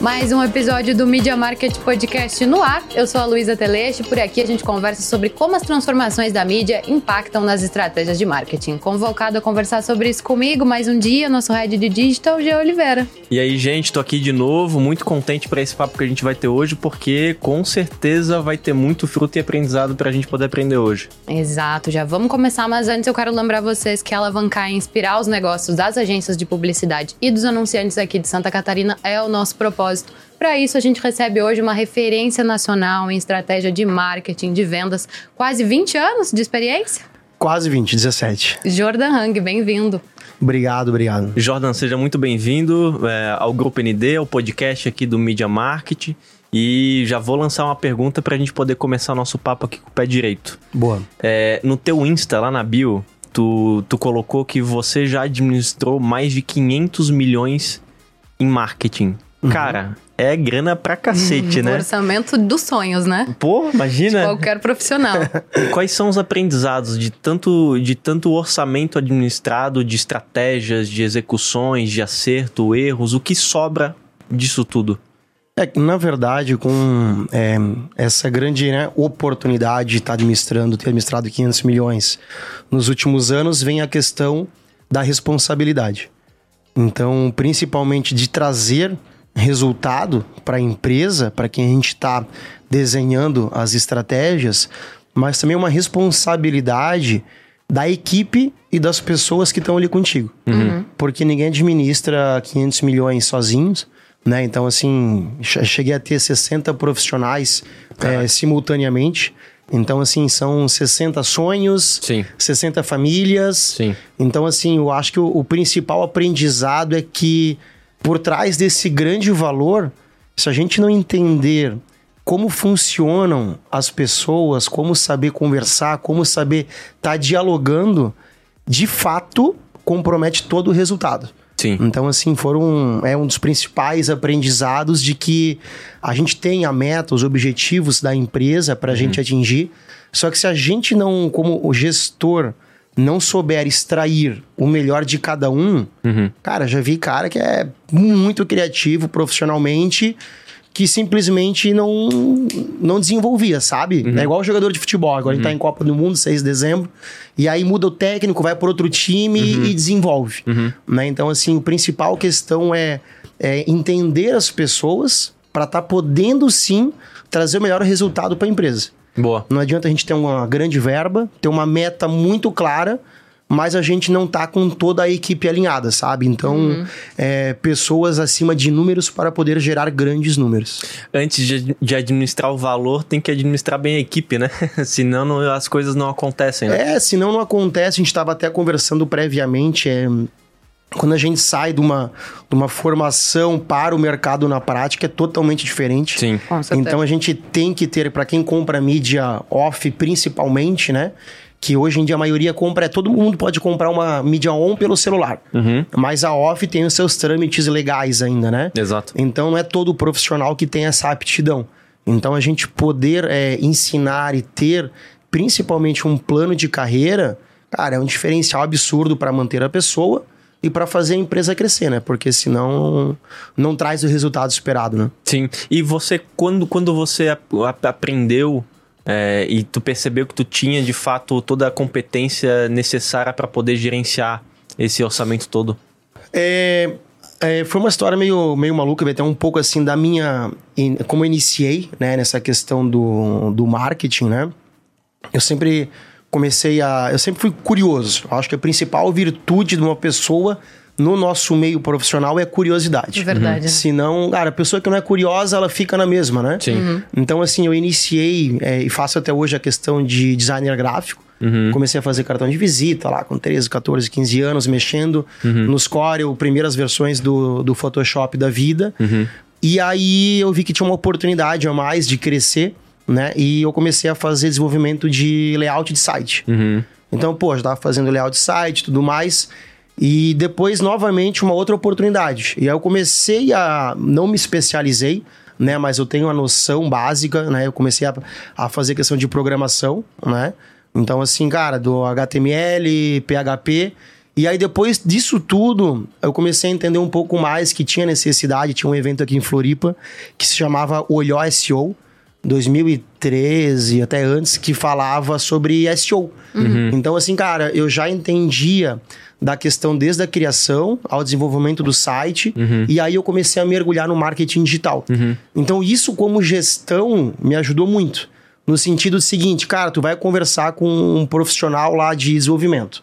Mais um episódio do Media Market Podcast no ar. Eu sou a Luísa Teleste. Por aqui a gente conversa sobre como as transformações da mídia impactam nas estratégias de marketing. Convocado a conversar sobre isso comigo mais um dia, nosso head de digital, G. Oliveira. E aí, gente, tô aqui de novo, muito contente para esse papo que a gente vai ter hoje, porque com certeza vai ter muito fruto e aprendizado pra gente poder aprender hoje. Exato, já vamos começar, mas antes eu quero lembrar vocês que alavancar e inspirar os negócios das agências de publicidade e dos anunciantes aqui de Santa Catarina é o nosso propósito propósito. Para isso, a gente recebe hoje uma referência nacional em estratégia de marketing, de vendas. Quase 20 anos de experiência? Quase 20, 17. Jordan Hang, bem-vindo. Obrigado, obrigado. Jordan, seja muito bem-vindo é, ao Grupo ND, ao podcast aqui do Media Marketing. E já vou lançar uma pergunta para a gente poder começar o nosso papo aqui com o pé direito. Boa. É, no teu Insta, lá na bio, tu, tu colocou que você já administrou mais de 500 milhões em marketing. Uhum. Cara, é grana pra cacete, uhum, né? Orçamento dos sonhos, né? Pô, imagina. De qualquer profissional. Quais são os aprendizados de tanto, de tanto orçamento administrado, de estratégias, de execuções, de acerto, erros? O que sobra disso tudo? É na verdade, com é, essa grande né, oportunidade de estar administrando, ter administrado 500 milhões nos últimos anos, vem a questão da responsabilidade. Então, principalmente de trazer resultado para a empresa, para quem a gente está desenhando as estratégias, mas também uma responsabilidade da equipe e das pessoas que estão ali contigo. Uhum. Porque ninguém administra 500 milhões sozinhos, né? Então, assim, cheguei a ter 60 profissionais é, simultaneamente. Então, assim, são 60 sonhos, Sim. 60 famílias. Sim. Então, assim, eu acho que o, o principal aprendizado é que por trás desse grande valor, se a gente não entender como funcionam as pessoas, como saber conversar, como saber estar tá dialogando, de fato compromete todo o resultado. Sim. Então, assim, foram é um dos principais aprendizados de que a gente tem a meta, os objetivos da empresa para a uhum. gente atingir. Só que se a gente não, como o gestor, não souber extrair o melhor de cada um, uhum. cara, já vi cara que é muito criativo profissionalmente que simplesmente não, não desenvolvia, sabe? Uhum. É igual jogador de futebol. Agora uhum. a gente tá em Copa do Mundo, 6 de dezembro, e aí muda o técnico, vai para outro time uhum. e desenvolve. Uhum. Né? Então, assim, o principal questão é, é entender as pessoas para estar tá podendo sim trazer o melhor resultado para a empresa. Boa. Não adianta a gente ter uma grande verba, ter uma meta muito clara, mas a gente não tá com toda a equipe alinhada, sabe? Então, uhum. é, pessoas acima de números para poder gerar grandes números. Antes de, de, administrar o valor, tem que administrar bem a equipe, né? senão não, as coisas não acontecem. Né? É, senão não acontece. A gente estava até conversando previamente. É, quando a gente sai de uma, de uma formação para o mercado na prática, é totalmente diferente. Sim. Então a gente tem que ter, para quem compra mídia off principalmente, né? que hoje em dia a maioria compra, é todo mundo pode comprar uma mídia on pelo celular. Uhum. Mas a off tem os seus trâmites legais ainda, né? Exato. Então não é todo profissional que tem essa aptidão. Então a gente poder é, ensinar e ter principalmente um plano de carreira, cara, é um diferencial absurdo para manter a pessoa e para fazer a empresa crescer, né? Porque senão não traz o resultado esperado, né? Sim. E você, quando, quando você aprendeu é, e tu percebeu que tu tinha de fato toda a competência necessária para poder gerenciar esse orçamento todo? É, é, foi uma história meio, meio maluca, até um pouco assim da minha. Como eu iniciei né, nessa questão do, do marketing, né? Eu sempre comecei a. Eu sempre fui curioso. Acho que a principal virtude de uma pessoa no nosso meio profissional é curiosidade. É verdade. Uhum. Senão, cara, a pessoa que não é curiosa, ela fica na mesma, né? Sim. Uhum. Então, assim, eu iniciei é, e faço até hoje a questão de designer gráfico. Uhum. Comecei a fazer cartão de visita lá com 13, 14, 15 anos, mexendo uhum. nos Corel, primeiras versões do, do Photoshop da vida. Uhum. E aí eu vi que tinha uma oportunidade a mais de crescer, né? E eu comecei a fazer desenvolvimento de layout de site. Uhum. Então, pô, já tava fazendo layout de site e tudo mais. E depois, novamente, uma outra oportunidade. E aí eu comecei a. Não me especializei, né? Mas eu tenho a noção básica, né? Eu comecei a, a fazer questão de programação, né? Então, assim, cara, do HTML, PHP. E aí, depois disso tudo, eu comecei a entender um pouco mais que tinha necessidade. Tinha um evento aqui em Floripa que se chamava Olhó SEO, 2013, até antes, que falava sobre SEO. Então, assim, cara, eu já entendia da questão desde a criação ao desenvolvimento do site, e aí eu comecei a mergulhar no marketing digital. Então, isso como gestão me ajudou muito. No sentido seguinte, cara, tu vai conversar com um profissional lá de desenvolvimento.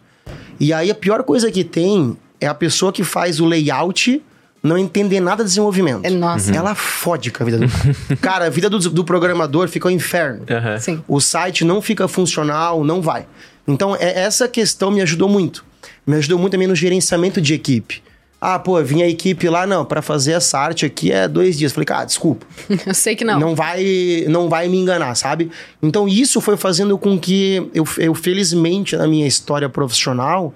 E aí a pior coisa que tem é a pessoa que faz o layout não entender nada de desenvolvimento. É, nossa. Ela fode com a vida do cara. cara, a vida do, do programador fica um inferno. Sim. O site não fica funcional, não vai. Então, é- essa questão me ajudou muito. Me ajudou muito também no gerenciamento de equipe. Ah, pô, vinha a equipe lá, não, para fazer essa arte aqui é dois dias. Falei, cara, desculpa. Eu sei que não. Não vai, não vai me enganar, sabe? Então isso foi fazendo com que eu, eu felizmente na minha história profissional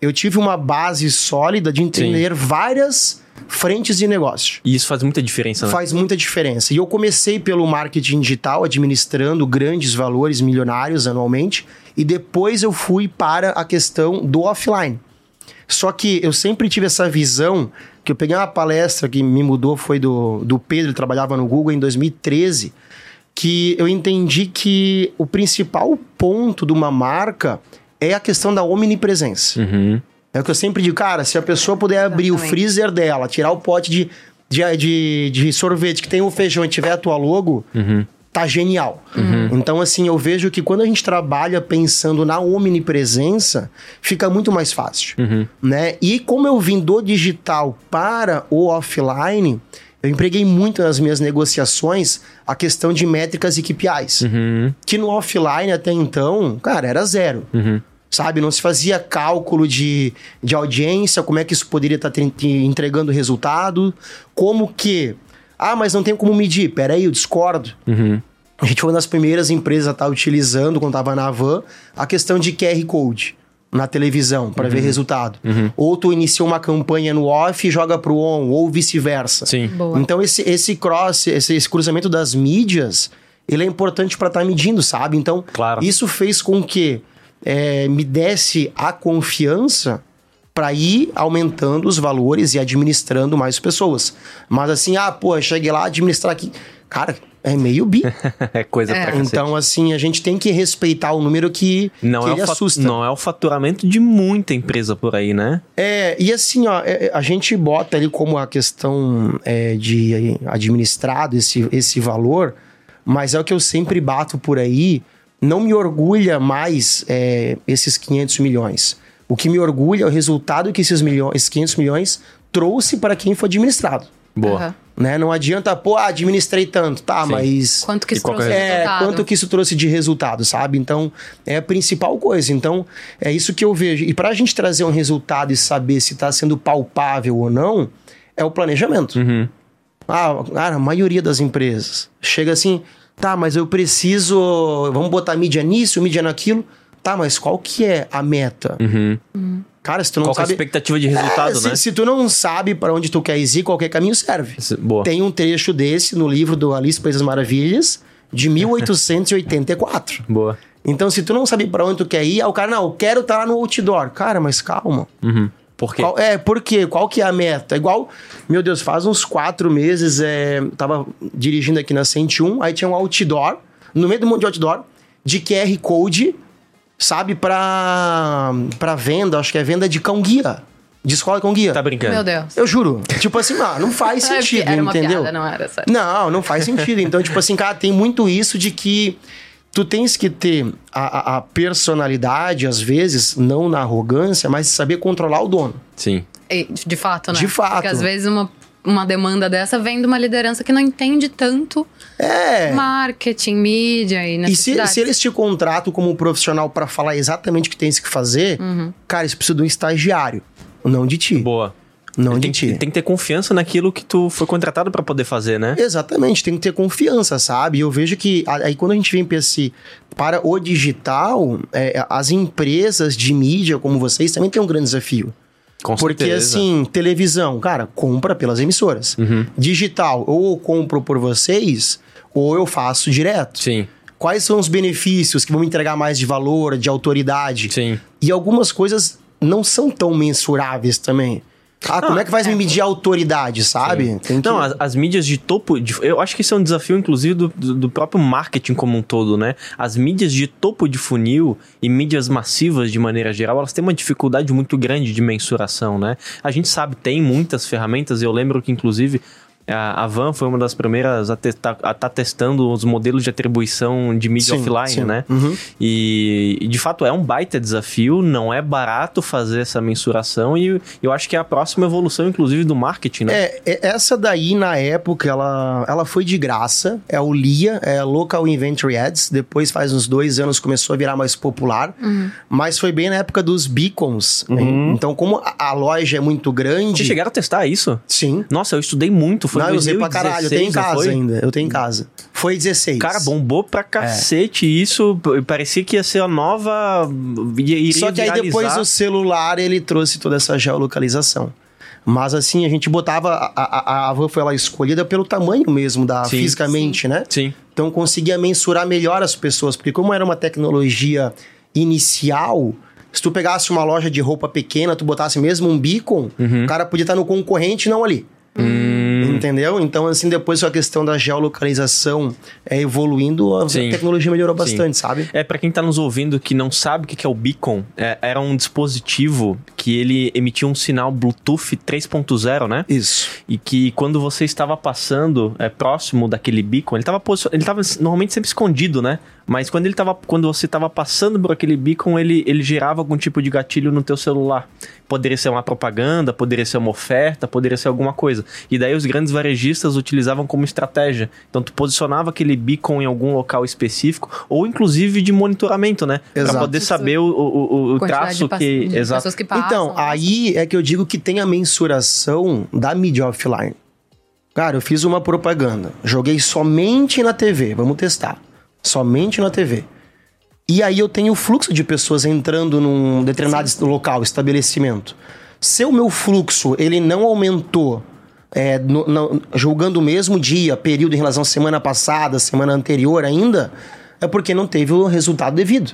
eu tive uma base sólida de entender várias frentes de negócio. E isso faz muita diferença, né? Faz muita diferença. E eu comecei pelo marketing digital, administrando grandes valores milionários anualmente, e depois eu fui para a questão do offline. Só que eu sempre tive essa visão, que eu peguei uma palestra que me mudou, foi do, do Pedro, ele trabalhava no Google em 2013, que eu entendi que o principal ponto de uma marca é a questão da omnipresença. Uhum. É o que eu sempre digo, cara, se a pessoa puder abrir o freezer dela, tirar o pote de, de, de, de sorvete que tem o feijão e tiver a tua logo, tá genial. Então, assim, eu vejo que quando a gente trabalha pensando na omnipresença, fica muito mais fácil. Né? E como eu vim do digital para o offline, eu empreguei muito nas minhas negociações a questão de métricas e KPIs. Uhum. Que no offline até então, cara, era zero. Sabe? Não se fazia cálculo de, de audiência, como é que isso poderia estar te- te entregando resultado, como que. Ah, mas não tem como medir. Peraí, eu discordo. Uhum. A gente foi uma das primeiras empresas a estar utilizando, quando estava na van, a questão de QR Code na televisão para ver resultado. Ou tu inicia uma campanha no off e joga pro on, ou vice-versa. Sim. Boa. Então esse, esse cross, esse, esse cruzamento das mídias, ele é importante para estar medindo, sabe? Então Claro. isso fez com que é, me desse a confiança para ir aumentando os valores e administrando mais pessoas. Mas assim, ah, pô, cheguei lá administrar aqui. Cara, é meio bi. é coisa pra cacete. então, assim, a gente tem que respeitar o número que, não que é, ele assusta. não é o faturamento de muita empresa por aí, né? É, e assim, ó, é, a gente bota ali como a questão é, de administrado esse, esse valor, mas é o que eu sempre bato por aí, não me orgulha mais é, esses 500 milhões. O que me orgulha é o resultado que esses, milhões, esses 500 milhões trouxe para quem foi administrado. Boa. Aham. Né? Não adianta, pô, ah, administrei tanto, tá, Sim. mas... Quanto que isso qual que trouxe é- É, resultado? quanto que isso trouxe de resultado, sabe? Então, é a principal coisa. Então, é isso que eu vejo. E pra gente trazer um resultado e saber se tá sendo palpável ou não, é o planejamento. Uhum. Ah, cara, a maioria das empresas chega assim, tá, mas eu preciso, vamos botar mídia nisso, mídia naquilo. Tá, mas qual que é a meta? Uhum. Cara, se tu não Qual que é a sabe... expectativa de resultado, É, se, né? se tu não sabe pra onde tu quer ir, qualquer caminho serve. Boa. Tem um trecho desse no livro do Alice País das Maravilhas, de 1884. Boa. Então, se tu não sabe pra onde tu quer ir, aí o cara, não, eu quero estar lá no outdoor. Cara, mas calma. Uhum. Por quê? Qual- é, por quê? Qual que é a meta? Igual, meu Deus, faz uns quatro meses, é, eu tava dirigindo aqui na 101, aí tinha um outdoor, no meio do monte de outdoor, de QR Code, sabe, pra, pra venda, acho que é venda de cão-guia, de escola de cão-guia. Tá brincando? Meu Deus. Eu juro. Tipo assim, não, não faz sentido, Era uma entendeu? piada, não era sério. Não, não faz sentido. Então, tipo assim, cara, tem muito isso de que tu tens que ter a, a- a personalidade, às vezes, não na arrogância, mas saber controlar o dono. Sim. E, De fato, né? De fato. Porque às vezes uma, uma demanda dessa vem de uma liderança que não entende tanto É. marketing, mídia e E se, se eles te contratam como profissional pra falar exatamente o que tens que fazer, Uhum. cara, isso precisa de um estagiário. Não de ti. Boa. Não tem, tem que ter confiança naquilo que tu foi contratado pra poder fazer, né? Exatamente, tem que ter confiança, sabe? Eu vejo que aí quando a gente vem para esse para o digital, é, as empresas de mídia como vocês também têm um grande desafio. Com Porque certeza. assim, televisão, cara, compra pelas emissoras. Uhum. Digital, ou eu compro por vocês, ou eu faço direto. Sim, Quais são os benefícios que vão me entregar mais de valor, de autoridade? sim. E algumas coisas não são tão mensuráveis também. Ah, como é que vai me medir a autoridade, sabe? Que- Não, as, as mídias de topo. de- eu acho que isso é um desafio, inclusive, do, do do próprio marketing como um todo, né? As mídias de topo de funil e mídias massivas, de maneira geral, elas têm uma dificuldade muito grande de mensuração, né? A gente sabe, tem muitas ferramentas. Eu lembro que, inclusive. A a Van foi uma das primeiras a estar testando os modelos de atribuição de mídia Sim, offline, sim. né? Uhum. E, e, de fato é um baita desafio, não é barato fazer essa mensuração e eu acho que é a próxima evolução, inclusive, do marketing, né? É, é, essa daí, na época, ela, ela foi de graça. É o LIA, é Local Inventory Ads. Depois, faz uns dois anos, começou a virar mais popular. Mas foi bem na época dos beacons. né? Então, como a, a loja é muito grande... Vocês chegaram a testar isso? Sim. Nossa, eu estudei muito. Foi não, em eu usei pra caralho. Eu tenho em 2016, casa ainda. Eu tenho em casa. Foi 16. Cara, bombou pra cacete isso. p- Parecia que ia ser a nova. Iria, Só que aí depois viralizar. o celular, ele trouxe toda essa geolocalização. Mas assim, a gente botava... A, a, a foi ela escolhida pelo tamanho mesmo, da, Sim. fisicamente, né? Sim. Então conseguia mensurar melhor as pessoas, porque como era uma tecnologia inicial, se tu pegasse uma loja de roupa pequena, tu botasse mesmo um beacon, Uhum. o cara podia estar no concorrente, não ali. Hum. Entendeu? Então, assim, depois a questão da geolocalização é, evoluindo, a Sim. tecnologia melhorou Sim. bastante, sabe? É, pra quem tá nos ouvindo que não sabe o que que é o beacon, é, era um dispositivo que ele emitia um sinal Bluetooth 3.0, né? Isso. E que quando você estava passando é, próximo daquele beacon, ele estava ele tava normalmente sempre escondido, né? Mas quando ele tava, quando você estava passando por aquele beacon, ele, ele gerava algum tipo de gatilho no teu celular. Poderia ser uma propaganda, poderia ser uma oferta, poderia ser alguma coisa. E daí os grandes varejistas utilizavam como estratégia. Então tu posicionava aquele beacon em algum local específico, ou inclusive de monitoramento, né? Pra Exato. poder saber o, o, o- traço que. de Exato. que passam. então, né? aí é que eu digo que tem a mensuração da mídia offline. Cara, eu fiz uma propaganda, joguei somente na TV, vamos testar. Somente na TV. E aí eu tenho o fluxo de pessoas entrando num determinado local, estabelecimento. Se o meu fluxo ele não aumentou, é, no- no- julgando o mesmo dia, período em relação à semana passada, semana anterior ainda, é porque não teve o resultado devido.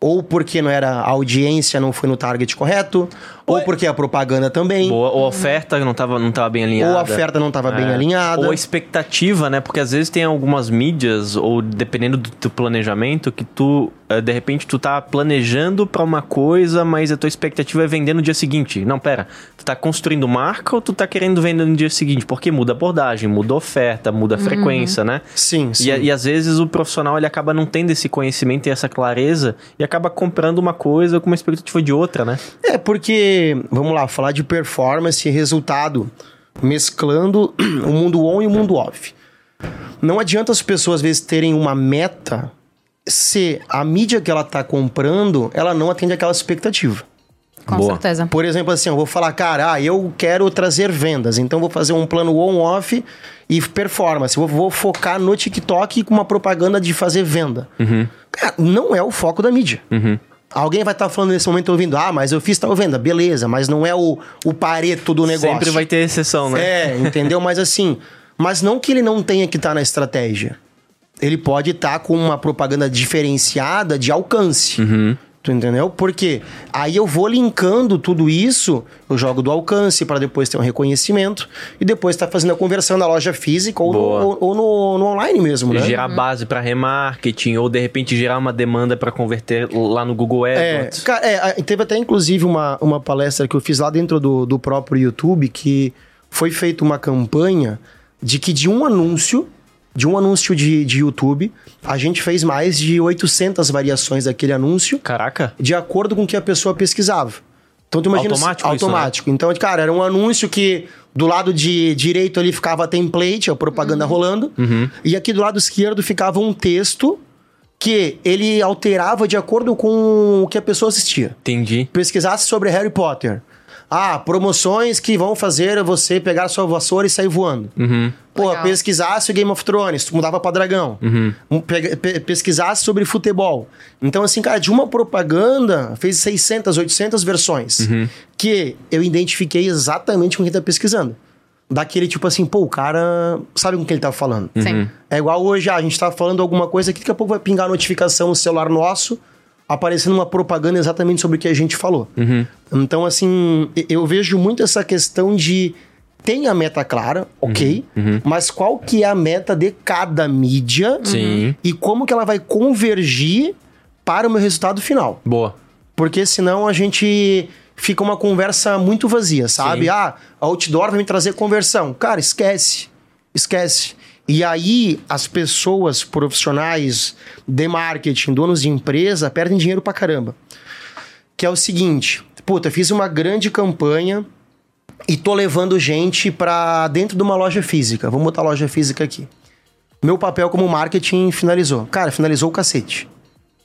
Ou porque não era a audiência, não foi no target correto, ou porque a propaganda também, Boa, ou a oferta não estava não tava bem alinhada. ou a oferta não estava bem É. alinhada. Ou a expectativa, né? Porque às vezes tem algumas mídias, ou dependendo do teu planejamento, que tu, eh, de repente, tu tá planejando pra uma coisa, mas a tua expectativa é vender no dia seguinte. Não, pera. Tu tá construindo marca ou tu tá querendo vender no dia seguinte? Porque muda a abordagem, muda a oferta, muda a frequência, né? Sim, sim. E, e às vezes o profissional ele acaba não tendo esse conhecimento e essa clareza e acaba comprando uma coisa com uma expectativa de outra, né? É, porque, vamos lá, falar de performance e resultado, mesclando o mundo on e o mundo off. Não adianta as pessoas, às vezes, terem uma meta se a mídia que ela tá comprando, ela não atende aquela expectativa. Com Boa. certeza. Por exemplo, assim, eu vou falar, cara, ah, eu quero trazer vendas, então vou fazer um plano on-off e performance. Eu vou focar no TikTok com uma propaganda de fazer venda. Cara, não é o foco da mídia. Alguém vai estar falando nesse momento ouvindo, ah, mas eu fiz tal venda, beleza, mas não é o, o pareto do negócio. Sempre vai ter exceção, né? É, entendeu? Mas assim, mas não que ele não tenha que estar na estratégia. Ele pode estar com uma propaganda diferenciada de alcance. Tu entendeu? Porque aí eu vou linkando tudo isso, eu jogo do alcance para depois ter um reconhecimento e depois tá fazendo a conversão na loja física ou, no, ou- ou no, no online mesmo, né? Gerar base para remarketing ou de repente gerar uma demanda para converter lá no Google É, ca- é, a- teve até inclusive uma, uma palestra que eu fiz lá dentro do, do próprio YouTube que foi feita uma campanha de que de um anúncio, de um anúncio de, de YouTube, a gente fez mais de 800 variações daquele anúncio Caraca. de acordo com o que a pessoa pesquisava. Então tu imagina Automático isso, automático. Então, cara, era um anúncio que do lado de direito ali ficava template, a propaganda rolando, e aqui do lado esquerdo ficava um texto que ele alterava de acordo com o que a pessoa assistia. Entendi. Pesquisasse sobre Harry Potter. Ah, promoções que vão fazer você pegar sua vassoura e sair voando. Uhum. Pô, Legal. pesquisasse o Game of Thrones, tu mudava pra dragão. Um, pega- pe- pesquisasse sobre futebol. Então, assim, cara, de uma propaganda, fez 600, 800 versões. Que eu identifiquei exatamente com quem tá pesquisando. Daquele tipo assim, pô, o cara sabe com quem ele tá falando. Sim. É igual hoje, ah, a gente tá falando alguma coisa que daqui a pouco vai pingar a notificação no celular nosso aparecendo uma propaganda exatamente sobre o que a gente falou. Então, assim, eu vejo muito essa questão de tem a meta clara, ok, mas qual que é a meta de cada mídia Sim. e como que ela vai convergir para o meu resultado final. Boa. Porque senão a gente fica uma conversa muito vazia, sabe? Sim. Ah, outdoor vai me trazer conversão. Cara, esquece. Esquece. E aí as pessoas profissionais de marketing, donos de empresa, perdem dinheiro pra caramba. Que é o seguinte, puta, fiz uma grande campanha e tô levando gente pra dentro de uma loja física. Vamos botar a loja física aqui. Meu papel como marketing finalizou. Cara, finalizou o cacete.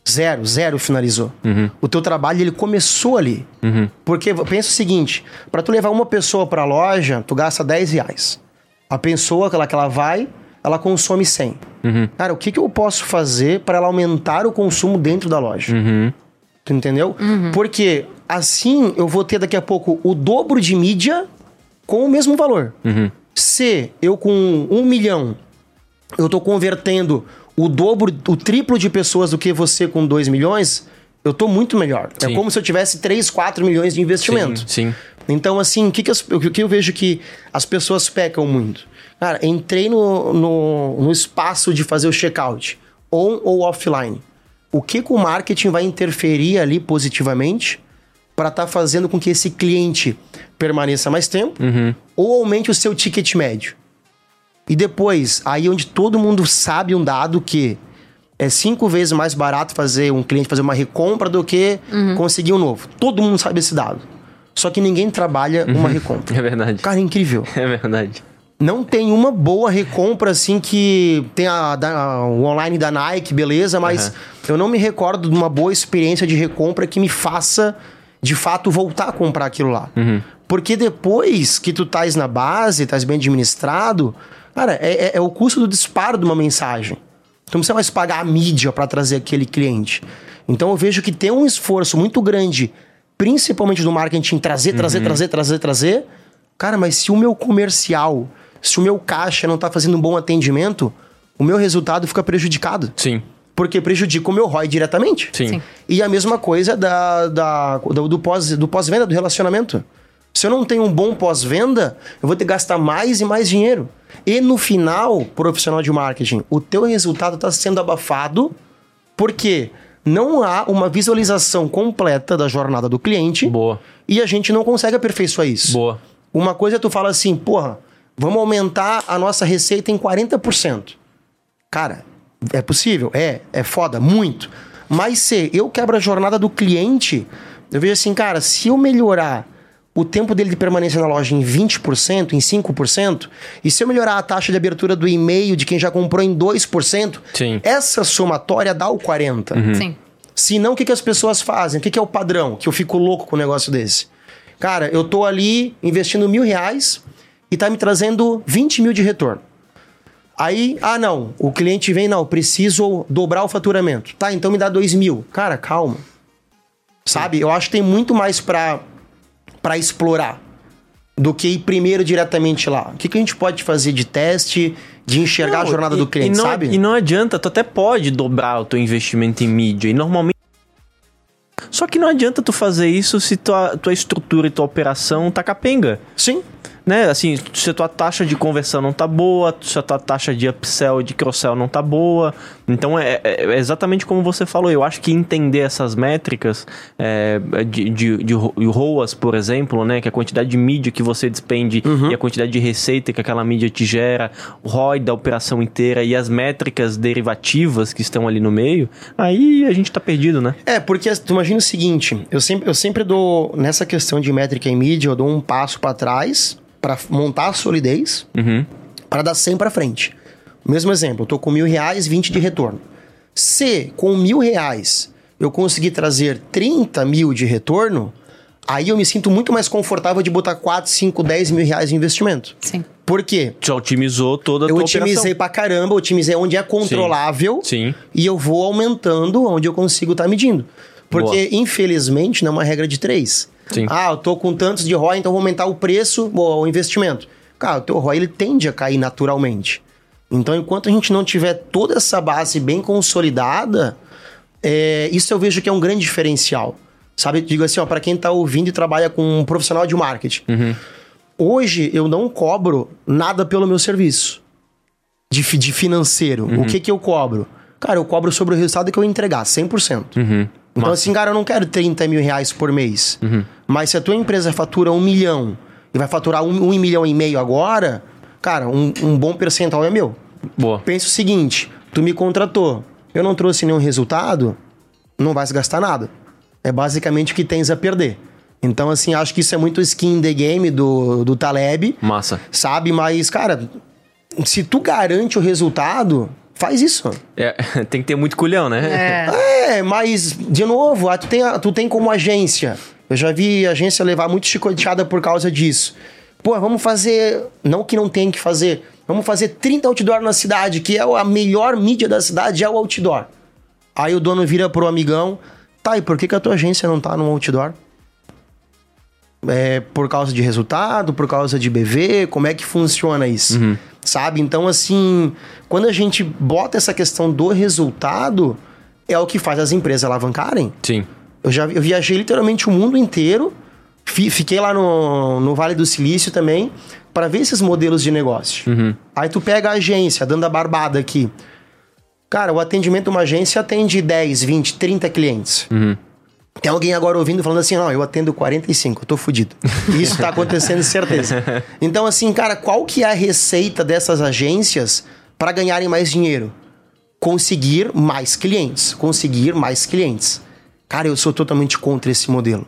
Zero, zero finalizou. O teu trabalho, ele começou ali. Porque pensa o seguinte, para tu levar uma pessoa pra loja, tu gasta 10 reais. A pessoa que ela, que ela vai, ela consome 100. Cara, o que, que eu posso fazer para ela aumentar o consumo dentro da loja? Tu entendeu? Porque assim eu vou ter daqui a pouco o dobro de mídia com o mesmo valor. Se eu com um milhão eu tô convertendo o dobro, o triplo de pessoas do que você com 2 milhões, eu tô muito melhor. Sim. É como se eu tivesse 3, 4 milhões de investimento. Sim, sim. Então, assim, o que, que, o que eu vejo que as pessoas pecam muito? Cara, entrei no, no, no espaço de fazer o checkout, on ou offline. O que, que o marketing vai interferir ali positivamente para estar fazendo com que esse cliente permaneça mais tempo ou aumente o seu ticket médio? E depois, aí onde todo mundo sabe um dado que é cinco vezes mais barato fazer um cliente fazer uma recompra do que conseguir um novo. Todo mundo sabe esse dado. Só que ninguém trabalha uma recompra. É verdade. Cara, é incrível. É verdade. Não tem uma boa recompra assim que tem a, da- o online da Nike, beleza, mas Aham. eu não me recordo de uma boa experiência de recompra que me faça de fato voltar a comprar aquilo lá. Porque depois que tu tais na base, tais bem administrado, cara, é, é- é o custo do disparo de uma mensagem. Tu não precisa mais pagar a mídia para trazer aquele cliente. Então eu vejo que tem um esforço muito grande, principalmente do marketing, trazer, trazer, trazer, trazer, trazer. Cara, mas se o meu comercial, se o meu caixa não tá fazendo um bom atendimento, o meu resultado fica prejudicado. Sim. Porque prejudica o meu ROI diretamente. Sim. Sim. E a mesma coisa da, da- do, do pós, do pós-venda, do relacionamento. Se eu não tenho um bom pós-venda, eu vou ter que gastar mais e mais dinheiro. E no final, profissional de marketing, o teu resultado está sendo abafado porque não há uma visualização completa da jornada do cliente Boa. e a gente não consegue aperfeiçoar isso. Boa. Uma coisa é tu fala assim, porra, vamos aumentar a nossa receita em 40%. Cara, é possível? É, é foda, muito. Mas se eu quebro a jornada do cliente, eu vejo assim, cara, se eu melhorar o tempo dele de permanência na loja em 20%, em 5%, e se eu melhorar a taxa de abertura do e-mail de quem já comprou em 2%, Sim. essa somatória dá o 40%. Sim. Se não, o que, que as pessoas fazem? O que, que é o padrão? Que eu fico louco com um negócio desse. Cara, eu tô ali investindo mil reais e tá me trazendo 20 mil de retorno. Aí, ah não, o cliente vem, não, preciso dobrar o faturamento. Tá, então me dá dois mil. Cara, calma. Sabe? Eu acho que tem muito mais pra, pra explorar do que ir primeiro diretamente lá. O que, que a gente pode fazer de teste, de enxergar a Não, jornada e- do cliente, e não, sabe? E não adianta, tu até pode dobrar o teu investimento em mídia. E normalmente. Só que não adianta tu fazer isso se tua, tua estrutura e tua operação tá capenga. Sim. Né? Assim, se a tua taxa de conversão não tá boa, se a tua taxa de upsell e de cross-sell não tá boa. Então é, é- é exatamente como você falou. Eu acho que entender essas métricas é, de, de, de ro- de ROAS, por exemplo, né? Que a quantidade de mídia que você despende e a quantidade de receita que aquela mídia te gera, o ROI da operação inteira e as métricas derivativas que estão ali no meio, aí a gente tá perdido, né? É, porque tu imagina o seguinte, eu sempre, eu sempre dou, nessa questão de métrica em mídia, eu dou um passo pra trás pra montar a solidez Uhum. pra dar 100 pra frente. Mesmo exemplo, eu tô com mil reais, 20 de retorno. Se com mil reais eu conseguir trazer 30 mil de retorno, aí eu me sinto muito mais confortável de botar 4, 5, 10 mil reais de investimento. Sim. Por quê? Já otimizou toda a Eu tua otimizei operação. pra caramba, otimizei onde é controlável. Sim. E eu vou aumentando onde eu consigo estar medindo. Porque, infelizmente, não é uma regra de três. Sim. Ah, eu tô com tantos de ROI, então vou aumentar o preço, bom, o investimento. Cara, o teu ROI ele tende a cair naturalmente. Então, enquanto a gente não tiver toda essa base bem consolidada, É, isso eu vejo que é um grande diferencial. Sabe? Digo assim, ó, para quem tá ouvindo e trabalha com um profissional de marketing. Hoje eu não cobro nada pelo meu serviço de, de financeiro. O que que eu cobro? Cara, eu cobro sobre o resultado que eu entregar, 100%. Então, Massa. assim, cara, eu não quero 30 mil reais por mês. Mas se a tua empresa fatura um milhão e vai faturar um, um milhão e meio agora, cara, um, um bom percentual é meu. Boa. Pensa o seguinte: tu me contratou, eu não trouxe nenhum resultado, não vai se gastar nada. É basicamente o que tens a perder. Então, assim, acho que isso é muito skin in the game do, do Taleb, Massa. sabe? Mas, cara, se tu garante o resultado, faz isso. É, tem que ter muito culhão, né? É. É, mas, de novo, tu tem, tu tem como agência. Eu já vi agência levar muito chicoteada por causa disso. Pô, vamos fazer. Não que não tem que fazer. Vamos fazer 30 outdoor na cidade, que é a melhor mídia da cidade, é o outdoor. Aí o dono vira pro amigão. Tá, e por que, que a tua agência não tá no outdoor? É por causa de resultado, por causa de BV, como é que funciona isso? Sabe? Então, assim, quando a gente bota essa questão do resultado, é o que faz as empresas alavancarem. Sim. Eu já eu viajei literalmente o mundo inteiro, fi- fiquei lá no, no Vale do Silício também, para ver esses modelos de negócio. Aí tu pega a agência, dando a barbada aqui. Cara, o atendimento de uma agência atende 10, 20, 30 clientes. Tem alguém agora ouvindo falando assim, não, eu atendo 45, eu tô fudido. Isso tá acontecendo, certeza. Então, assim, cara, qual que é a receita dessas agências para ganharem mais dinheiro? Conseguir mais clientes. Conseguir mais clientes. Cara, eu sou totalmente contra esse modelo.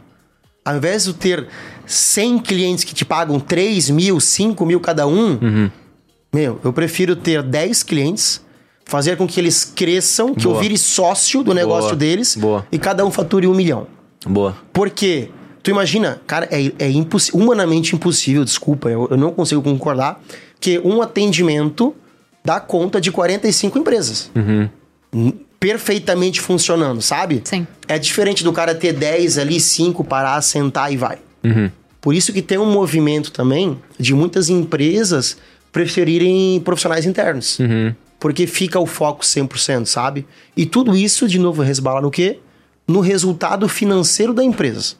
Ao invés de ter 100 clientes que te pagam 3 mil, 5 mil cada um, meu, eu prefiro ter 10 clientes, fazer com que eles cresçam, que eu Boa. vire sócio do negócio Boa. deles Boa. e cada um fature um milhão. Boa. Porque, tu imagina, cara, é, é impossi- humanamente impossível, desculpa, eu, eu não consigo concordar, que um atendimento dá conta de 45 empresas. Hum, Perfeitamente funcionando, sabe? Sim. É diferente do cara ter 10 ali, 5, parar, sentar e vai. Por isso que tem um movimento também de muitas empresas preferirem profissionais internos. Porque fica o foco 100%, sabe? E tudo isso, de novo, resbala no quê? No resultado financeiro da empresa.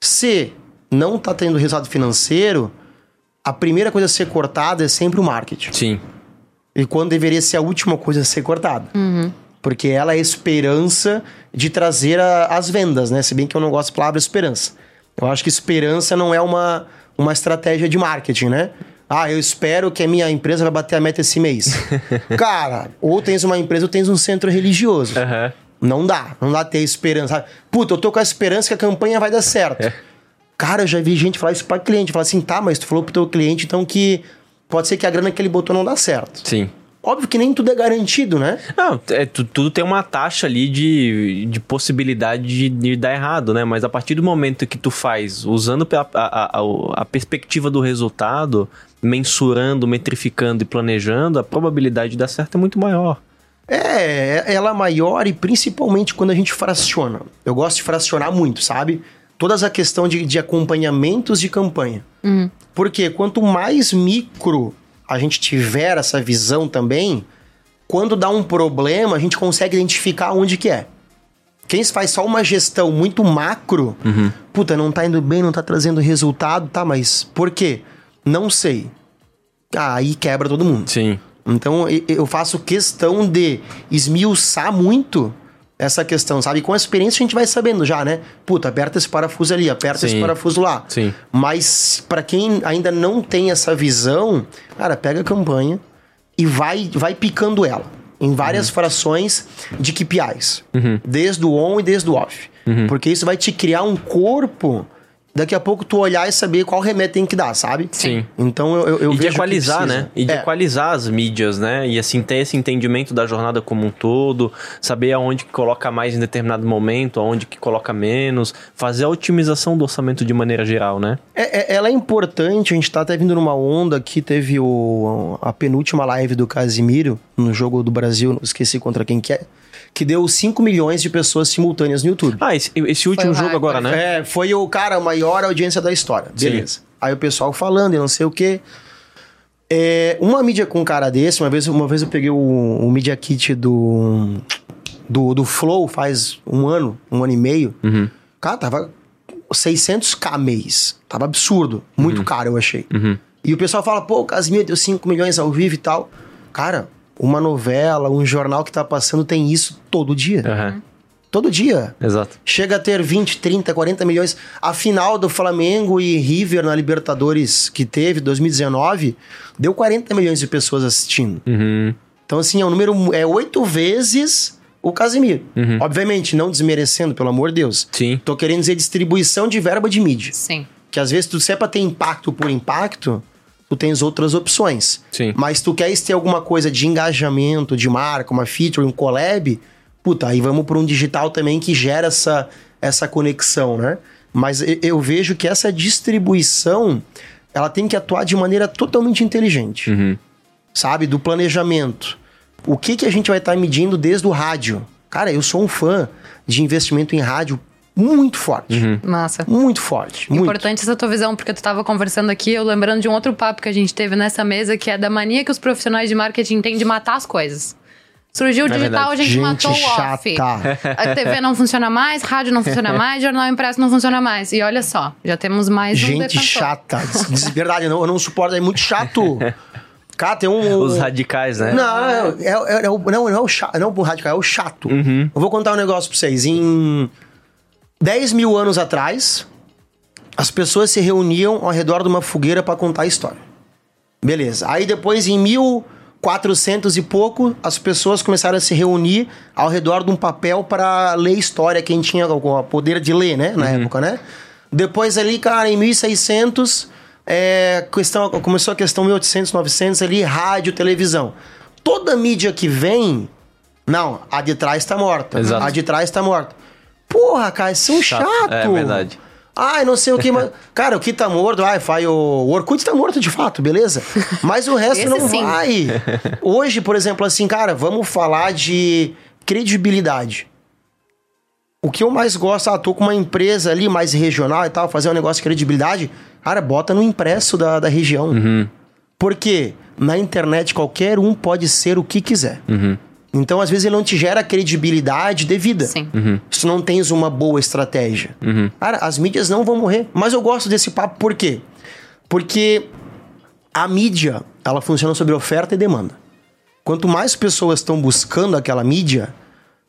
Se não tá tendo resultado financeiro, a primeira coisa a ser cortada é sempre o marketing. Sim. E quando deveria ser a última coisa a ser cortada. Porque ela é a esperança de trazer a- as vendas, né? Se bem que eu não gosto da palavra esperança. Eu acho que esperança não é uma, uma estratégia de marketing, né? Ah, eu espero que a minha empresa vai bater a meta esse mês. Cara, ou tens uma empresa ou tens um centro religioso. Aham. Não dá, não dá ter esperança. sabe? Puta, eu tô com a esperança que a campanha vai dar certo. É. Cara, eu já vi gente falar isso pra cliente. Falar assim, tá, mas tu falou pro teu cliente, então que pode ser que a grana que ele botou não dá certo. Sim. Óbvio que nem tudo é garantido, né? Não, é, tu- tudo tem uma taxa ali de, de possibilidade de, de dar errado, né? Mas a partir do momento que tu faz, usando a, a, a, a perspectiva do resultado, mensurando, metrificando e planejando, a probabilidade de dar certo é muito maior. É, ela é maior e principalmente quando a gente fraciona. Eu gosto de fracionar muito, sabe? Toda essa questão de, de acompanhamentos de campanha. Porque quanto mais micro a gente tiver essa visão também, quando dá um problema, a gente consegue identificar onde que é. Quem faz só uma gestão muito macro, puta, não tá indo bem, não tá trazendo resultado, tá, mas por quê? Não sei. Ah, aí quebra todo mundo. Sim. Então eu faço questão de esmiuçar muito essa questão, sabe? Com a experiência a gente vai sabendo já, né? Puta, aperta esse parafuso ali, aperta esse Sim. parafuso lá. Sim. Mas pra quem ainda não tem essa visão, cara, pega a campanha e vai, vai picando ela em várias frações de KPIs. Desde o on e desde o off. Porque isso vai te criar um corpo daqui a pouco tu olhar e saber qual remédio tem que dar, sabe? Sim. Então eu, eu, eu e de vejo que equalizar, precisa. né? E de É. equalizar as mídias, né? E assim, ter esse entendimento da jornada como um todo, saber aonde que coloca mais em determinado momento, aonde que coloca menos, fazer a otimização do orçamento de maneira geral, né? É, é- ela é importante, a gente tá até vindo numa onda que teve o, a penúltima live do Casimiro no jogo do Brasil, esqueci contra quem que é, que deu 5 milhões de pessoas simultâneas no YouTube. Ah, esse, esse último jogo agora, né? É, foi o cara, a maior audiência da história. Beleza. Aí o pessoal falando e não sei o quê. É, uma mídia com um cara desse, uma vez, uma vez eu peguei o, o Media Kit do. do, do Flow faz um ano, um ano e meio. Cara, tava 600k mês. Tava absurdo. Muito caro, eu achei. E o pessoal fala, pô, o Casimiro deu 5 milhões ao vivo e tal. Cara, uma novela, um jornal que tá passando tem isso todo dia. Aham. Todo dia. Exato. Chega a ter 20, 30, 40 milhões. A final do Flamengo e River na Libertadores que teve, 2019, deu 40 milhões de pessoas assistindo. Uhum. Então, assim, é um número. É oito vezes o Casimiro. Obviamente, não desmerecendo, pelo amor de Deus. Sim. Tô querendo dizer distribuição de verba de mídia. Sim. Que às vezes, tu, se é pra ter impacto por impacto, tu tens outras opções. Sim. Mas tu queres ter alguma coisa de engajamento, de marca, uma feature, um collab, puta, aí vamos para um digital também que gera essa, essa conexão, né? Mas eu vejo que essa distribuição, ela tem que atuar de maneira totalmente inteligente, Uhum. sabe? Do planejamento. O que, que a gente vai estar medindo desde o rádio? Cara, eu sou um fã de investimento em rádio muito forte. Massa. Muito forte. Muito. Importante essa tua visão, porque tu tava conversando aqui, eu lembrando de um outro papo que a gente teve nessa mesa, que é da mania que os profissionais de marketing têm de matar as coisas. Surgiu o É digital, verdade. a gente, Gente matou o off. chata. A TV não funciona mais, rádio não funciona mais, jornal impresso não funciona mais. E olha só, já temos mais um Gente chata. De verdade, eu não, eu não suporto, é muito chato. Cara, tem um. Os radicais, né? Não, é, é- é o- não, não é o chato, não é o radical, é o chato. Uhum. Eu vou contar um negócio pra vocês. Em 10 mil anos atrás, as pessoas se reuniam ao redor de uma fogueira pra contar a história. Beleza. Aí depois, em 1400 e pouco, as pessoas começaram a se reunir ao redor de um papel para ler história, quem tinha o poder de ler, né? Na época, né? Depois ali, cara, em 1600, é, questão, começou a questão 1800, 900 ali, rádio, televisão. Toda mídia que vem, não, a de trás tá morta. Exato. A de trás tá morta. Porra, cara, são Chato. chato. É verdade. Ai, não sei o que, mas. Cara, o que tá morto, ai, vai, o, o Orkut tá morto de fato, beleza? Mas o resto não sim. vai. Hoje, por exemplo, assim, cara, vamos falar de credibilidade. O que eu mais gosto, ah, tô com uma empresa ali mais regional e tal, fazer um negócio de credibilidade, cara, bota no impresso da, da região. Porque na internet qualquer um pode ser o que quiser. Então, às vezes, ele não te gera credibilidade devida. Sim. Se não tens uma boa estratégia. Cara, as mídias não vão morrer. Mas eu gosto desse papo por quê? Porque a mídia, ela funciona sobre oferta e demanda. Quanto mais pessoas estão buscando aquela mídia,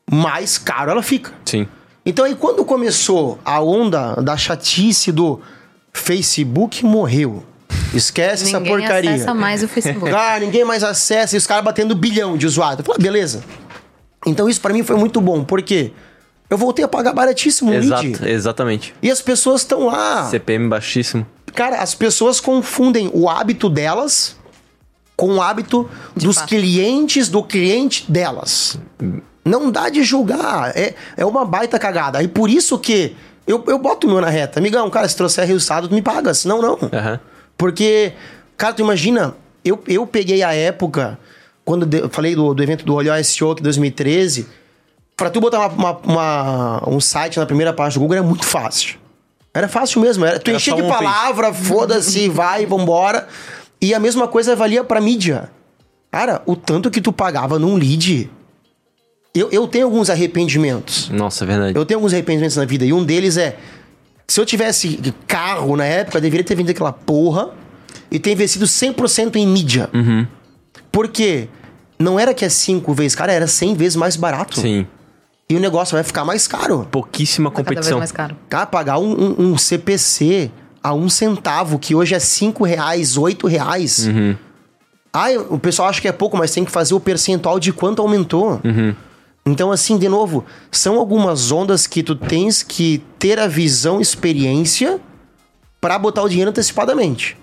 mais caro ela fica. Sim. Então aí quando começou a onda da chatice do Facebook morreu. Esquece essa Ninguém porcaria. acessa mais o Facebook. Ah, ninguém mais acessa e os caras batendo bilhão de usuários. Eu falei, ah, beleza. Então isso pra mim foi muito bom, porque eu voltei a pagar baratíssimo o Exato, lead. exatamente. E as pessoas estão lá. CPM baixíssimo. Cara, as pessoas confundem o hábito delas com o hábito dos fato. clientes do cliente delas. Não dá de julgar. É, é uma baita cagada. E por isso que eu, eu boto o meu na reta. Amigão, cara, se trouxer resultado, tu me paga. Senão, não. Aham. Porque, cara, tu imagina, eu, eu peguei a época, quando de- eu falei do, do evento do Olho SEO que 2013, pra tu botar uma- uma- uma- um site na primeira página do Google era muito fácil. Era fácil mesmo. Era, tu Era enchia de palavra, foda-se, vai, vambora. E a mesma coisa valia pra mídia. Cara, o tanto que tu pagava num lead. Eu, eu tenho alguns arrependimentos. Nossa, é verdade. Eu tenho alguns arrependimentos na vida e um deles é: se eu tivesse carro na época, eu deveria ter vendido aquela porra e ter investido 100% em mídia. Uhum. Porque não era que é cinco vezes, cara, era 100 vezes mais barato. Sim. E o negócio vai ficar mais caro. Pouquíssima Cada vez competição. mais caro. Cara, pagar um, um- um CPC a um centavo, que hoje é cinco reais, oito reais. Uhum. Ai, o pessoal acha que é pouco, mas tem que fazer o percentual de quanto aumentou. Então, assim, de novo, são algumas ondas que tu tens que ter a visão, experiência para botar o dinheiro antecipadamente.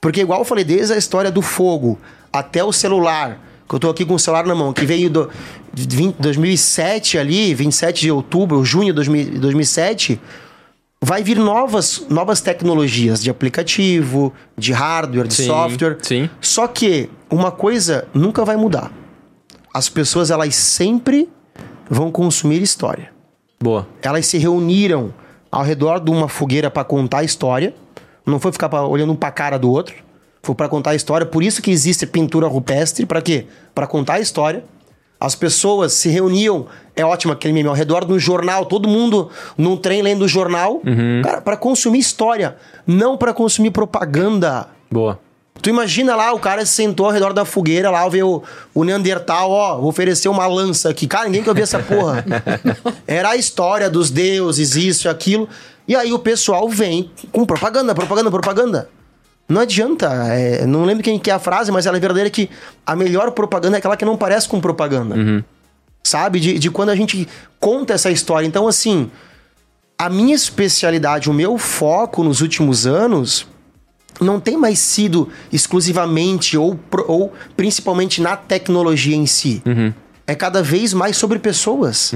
Porque, igual eu falei, desde a história do fogo até o celular, que eu tô aqui com o celular na mão, que veio do de 20 2007 ali, 27 de outubro, junho de 2000 2007, vai vir novas, novas tecnologias de aplicativo, de hardware, de Sim, software. sim. Só que uma coisa nunca vai mudar. As pessoas, elas sempre vão consumir história. Boa. Elas se reuniram ao redor de uma fogueira para contar a história. Não foi ficar pra- olhando um pra cara do outro. Foi para contar a história. Por isso que existe pintura rupestre. Para quê? Para contar a história. As pessoas se reuniam, é ótimo aquele meme, ao redor do jornal, todo mundo num trem lendo o jornal, cara, para consumir história, não para consumir propaganda. Boa. Tu imagina lá, o cara se sentou ao redor da fogueira lá, vê o, o Neandertal, ó, vou oferecer uma lança aqui. Cara, ninguém quer ouvir essa porra. Era a história dos deuses, isso e aquilo. E aí o pessoal vem com propaganda, propaganda, propaganda. Não adianta, é, não lembro quem que é a frase, mas ela é verdadeira que a melhor propaganda é aquela que não parece com propaganda. Sabe? De, de quando a gente conta essa história. Então, assim, a minha especialidade, o meu foco nos últimos anos não tem mais sido exclusivamente ou, ou principalmente na tecnologia em si. É cada vez mais sobre pessoas.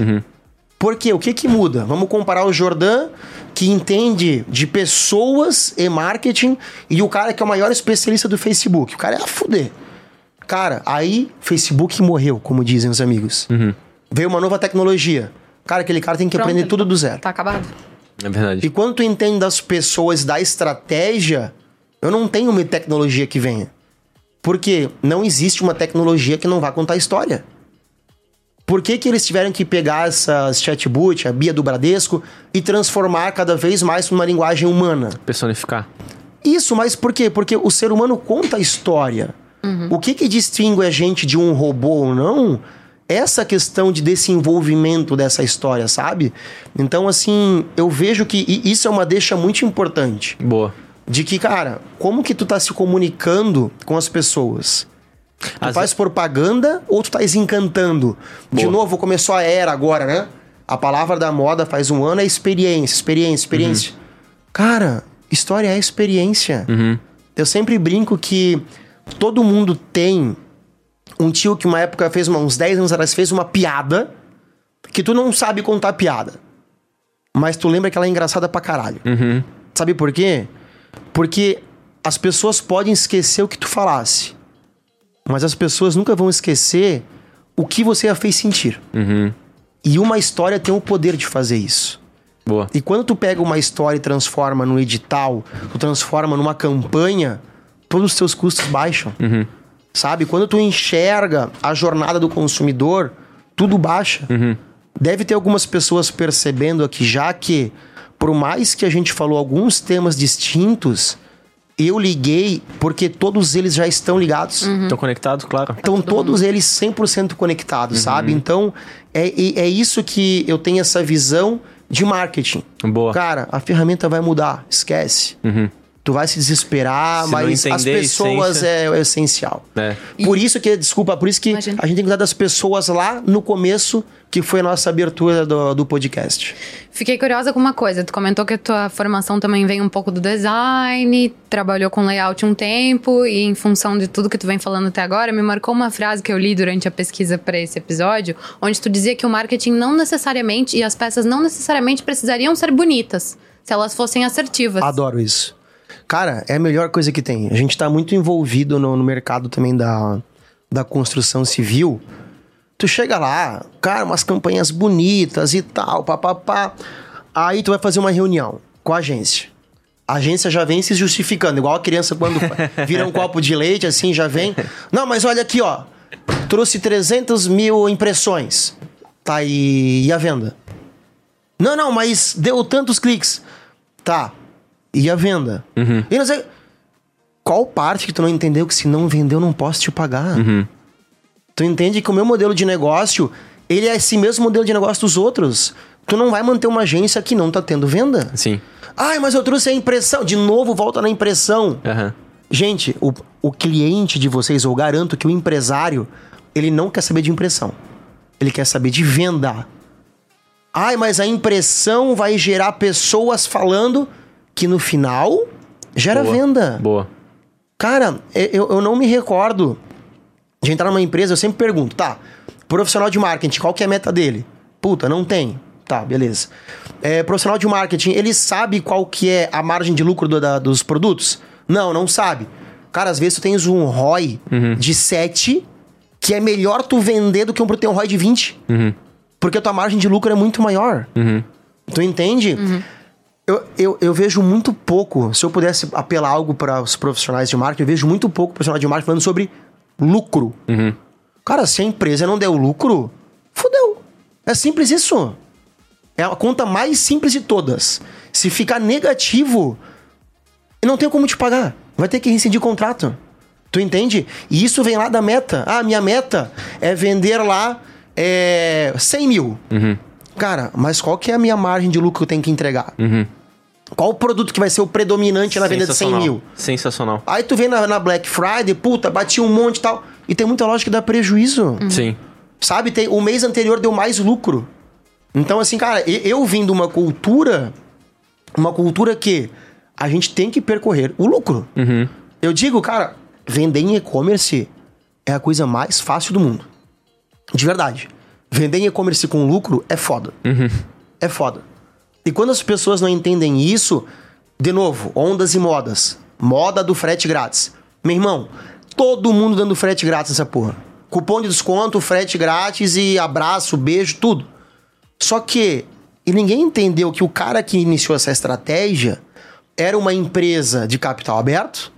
Por quê? O que que muda? Vamos comparar o Jordan, que entende de pessoas e marketing, e o cara que é o maior especialista do Facebook. O cara é a fuder. Cara, aí Facebook morreu, como dizem os amigos. Veio uma nova tecnologia. Cara, aquele cara tem que Pronto. aprender tudo do zero. Tá acabado. É verdade. E quando tu entende das pessoas, da estratégia, eu não tenho uma tecnologia que venha. Porque não existe uma tecnologia que não vá contar história. Por que, que eles tiveram que pegar essas chatbot, a Bia do Bradesco, e transformar cada vez mais numa linguagem humana? Personificar. Isso, mas por quê? Porque o ser humano conta a história. O que que distingue a gente de um robô ou não? Essa questão de desenvolvimento dessa história, sabe? Então, assim, eu vejo que isso é uma deixa muito importante. Boa. De que, cara, como que tu tá se comunicando com as pessoas? Tu Às faz propaganda ou tu tá encantando? De novo, começou a era agora, né? A palavra da moda faz um ano é experiência, experiência, experiência. Cara, história é experiência. Eu sempre brinco que todo mundo tem um tio que uma época fez uma- uns 10 anos atrás fez uma piada que tu não sabe contar piada. Mas tu lembra que ela é engraçada pra caralho. Sabe por quê? Porque as pessoas podem esquecer o que tu falasse. Mas as pessoas nunca vão esquecer o que você a fez sentir. E uma história tem o poder de fazer isso. Boa. E quando tu pega uma história e transforma num edital, tu transforma numa campanha, todos os teus custos baixam. Sabe? Quando tu enxerga a jornada do consumidor, tudo baixa. Deve ter algumas pessoas percebendo aqui já que, por mais que a gente falou alguns temas distintos, eu liguei porque todos eles já estão ligados. Estão conectados, claro. Estão todos eles 100% conectados, sabe? Então, é, é é isso que eu tenho essa visão de marketing. Boa. Cara, a ferramenta vai mudar, esquece. Tu vai se desesperar, Se mas as pessoas é, é essencial. É. Por isso que, desculpa, por isso que Imagina. a gente tem que cuidar das pessoas lá no começo, que foi a nossa abertura do, do podcast. Fiquei curiosa com uma coisa. Tu comentou que a tua formação também vem um pouco do design, trabalhou com layout um tempo e em função de tudo que tu vem falando até agora, me marcou uma frase que eu li durante a pesquisa para esse episódio, onde tu dizia que o marketing não necessariamente e as peças não necessariamente precisariam ser bonitas, se elas fossem assertivas. Adoro isso. Cara, é a melhor coisa que tem. A gente tá muito envolvido no, no mercado também da, da construção civil. Tu chega lá, cara, umas campanhas bonitas e tal, papapá. Aí tu vai fazer uma reunião com a agência. A agência já vem se justificando, igual a criança quando vira um copo de leite, assim, já vem. Não, mas olha aqui, ó. Trouxe 300 mil impressões. Tá, e, e a venda? Não, não, mas deu tantos cliques. Tá. E a venda? E não sei. Qual parte que tu não entendeu que se não vendeu, não posso te pagar? Tu entende que o meu modelo de negócio, ele é esse mesmo modelo de negócio dos outros. Tu não vai manter uma agência que não tá tendo venda. Sim. Ai, mas eu trouxe a impressão. De novo, volta na impressão. Aham. Gente, o, o cliente de vocês, eu garanto que o empresário, ele não quer saber de impressão. Ele quer saber de venda. Ai, mas a impressão vai gerar pessoas falando que no final gera Boa. venda. Boa. Cara, eu, eu não me recordo de entrar numa empresa, eu sempre pergunto, tá, profissional de marketing, qual que é a meta dele? Puta, não tem. Tá, beleza. É, profissional de marketing, ele sabe qual que é a margem de lucro do- da- dos produtos? Não, não sabe. Cara, às vezes tu tens um ROI de 7 que é melhor tu vender do que um ter um ROI de 20. Porque a tua margem de lucro é muito maior. Tu entende? Eu, eu, eu vejo muito pouco, se eu pudesse apelar algo para os profissionais de marketing, eu vejo muito pouco profissional de marketing falando sobre lucro. Cara, se a empresa não deu lucro, fudeu. É simples isso. É a conta mais simples de todas. Se ficar negativo, não tem como te pagar. Vai ter que rescindir contrato. Tu entende? E isso vem lá da meta. Ah, minha meta é vender lá é, 100 mil. Uhum. Cara, mas qual que é a minha margem de lucro que eu tenho que entregar? Uhum. Qual o produto que vai ser o predominante na venda de 100 mil? Sensacional. Aí tu vem na, na Black Friday, puta, bati um monte e tal. E tem muita loja que dá prejuízo. Sim. Sabe? Tem, o mês anterior deu mais lucro. Então, assim, cara, eu vim de uma cultura, uma cultura que a gente tem que percorrer o lucro. Uhum. Eu digo, cara, vender em e-commerce é a coisa mais fácil do mundo. De verdade. Vender em e-commerce com lucro é foda. É foda. E quando as pessoas não entendem isso, de novo, ondas e modas. Moda do frete grátis. Meu irmão, todo mundo dando frete grátis nessa porra. Cupom de desconto, frete grátis e abraço, beijo, tudo. Só que e ninguém entendeu que o cara que iniciou essa estratégia era uma empresa de capital aberto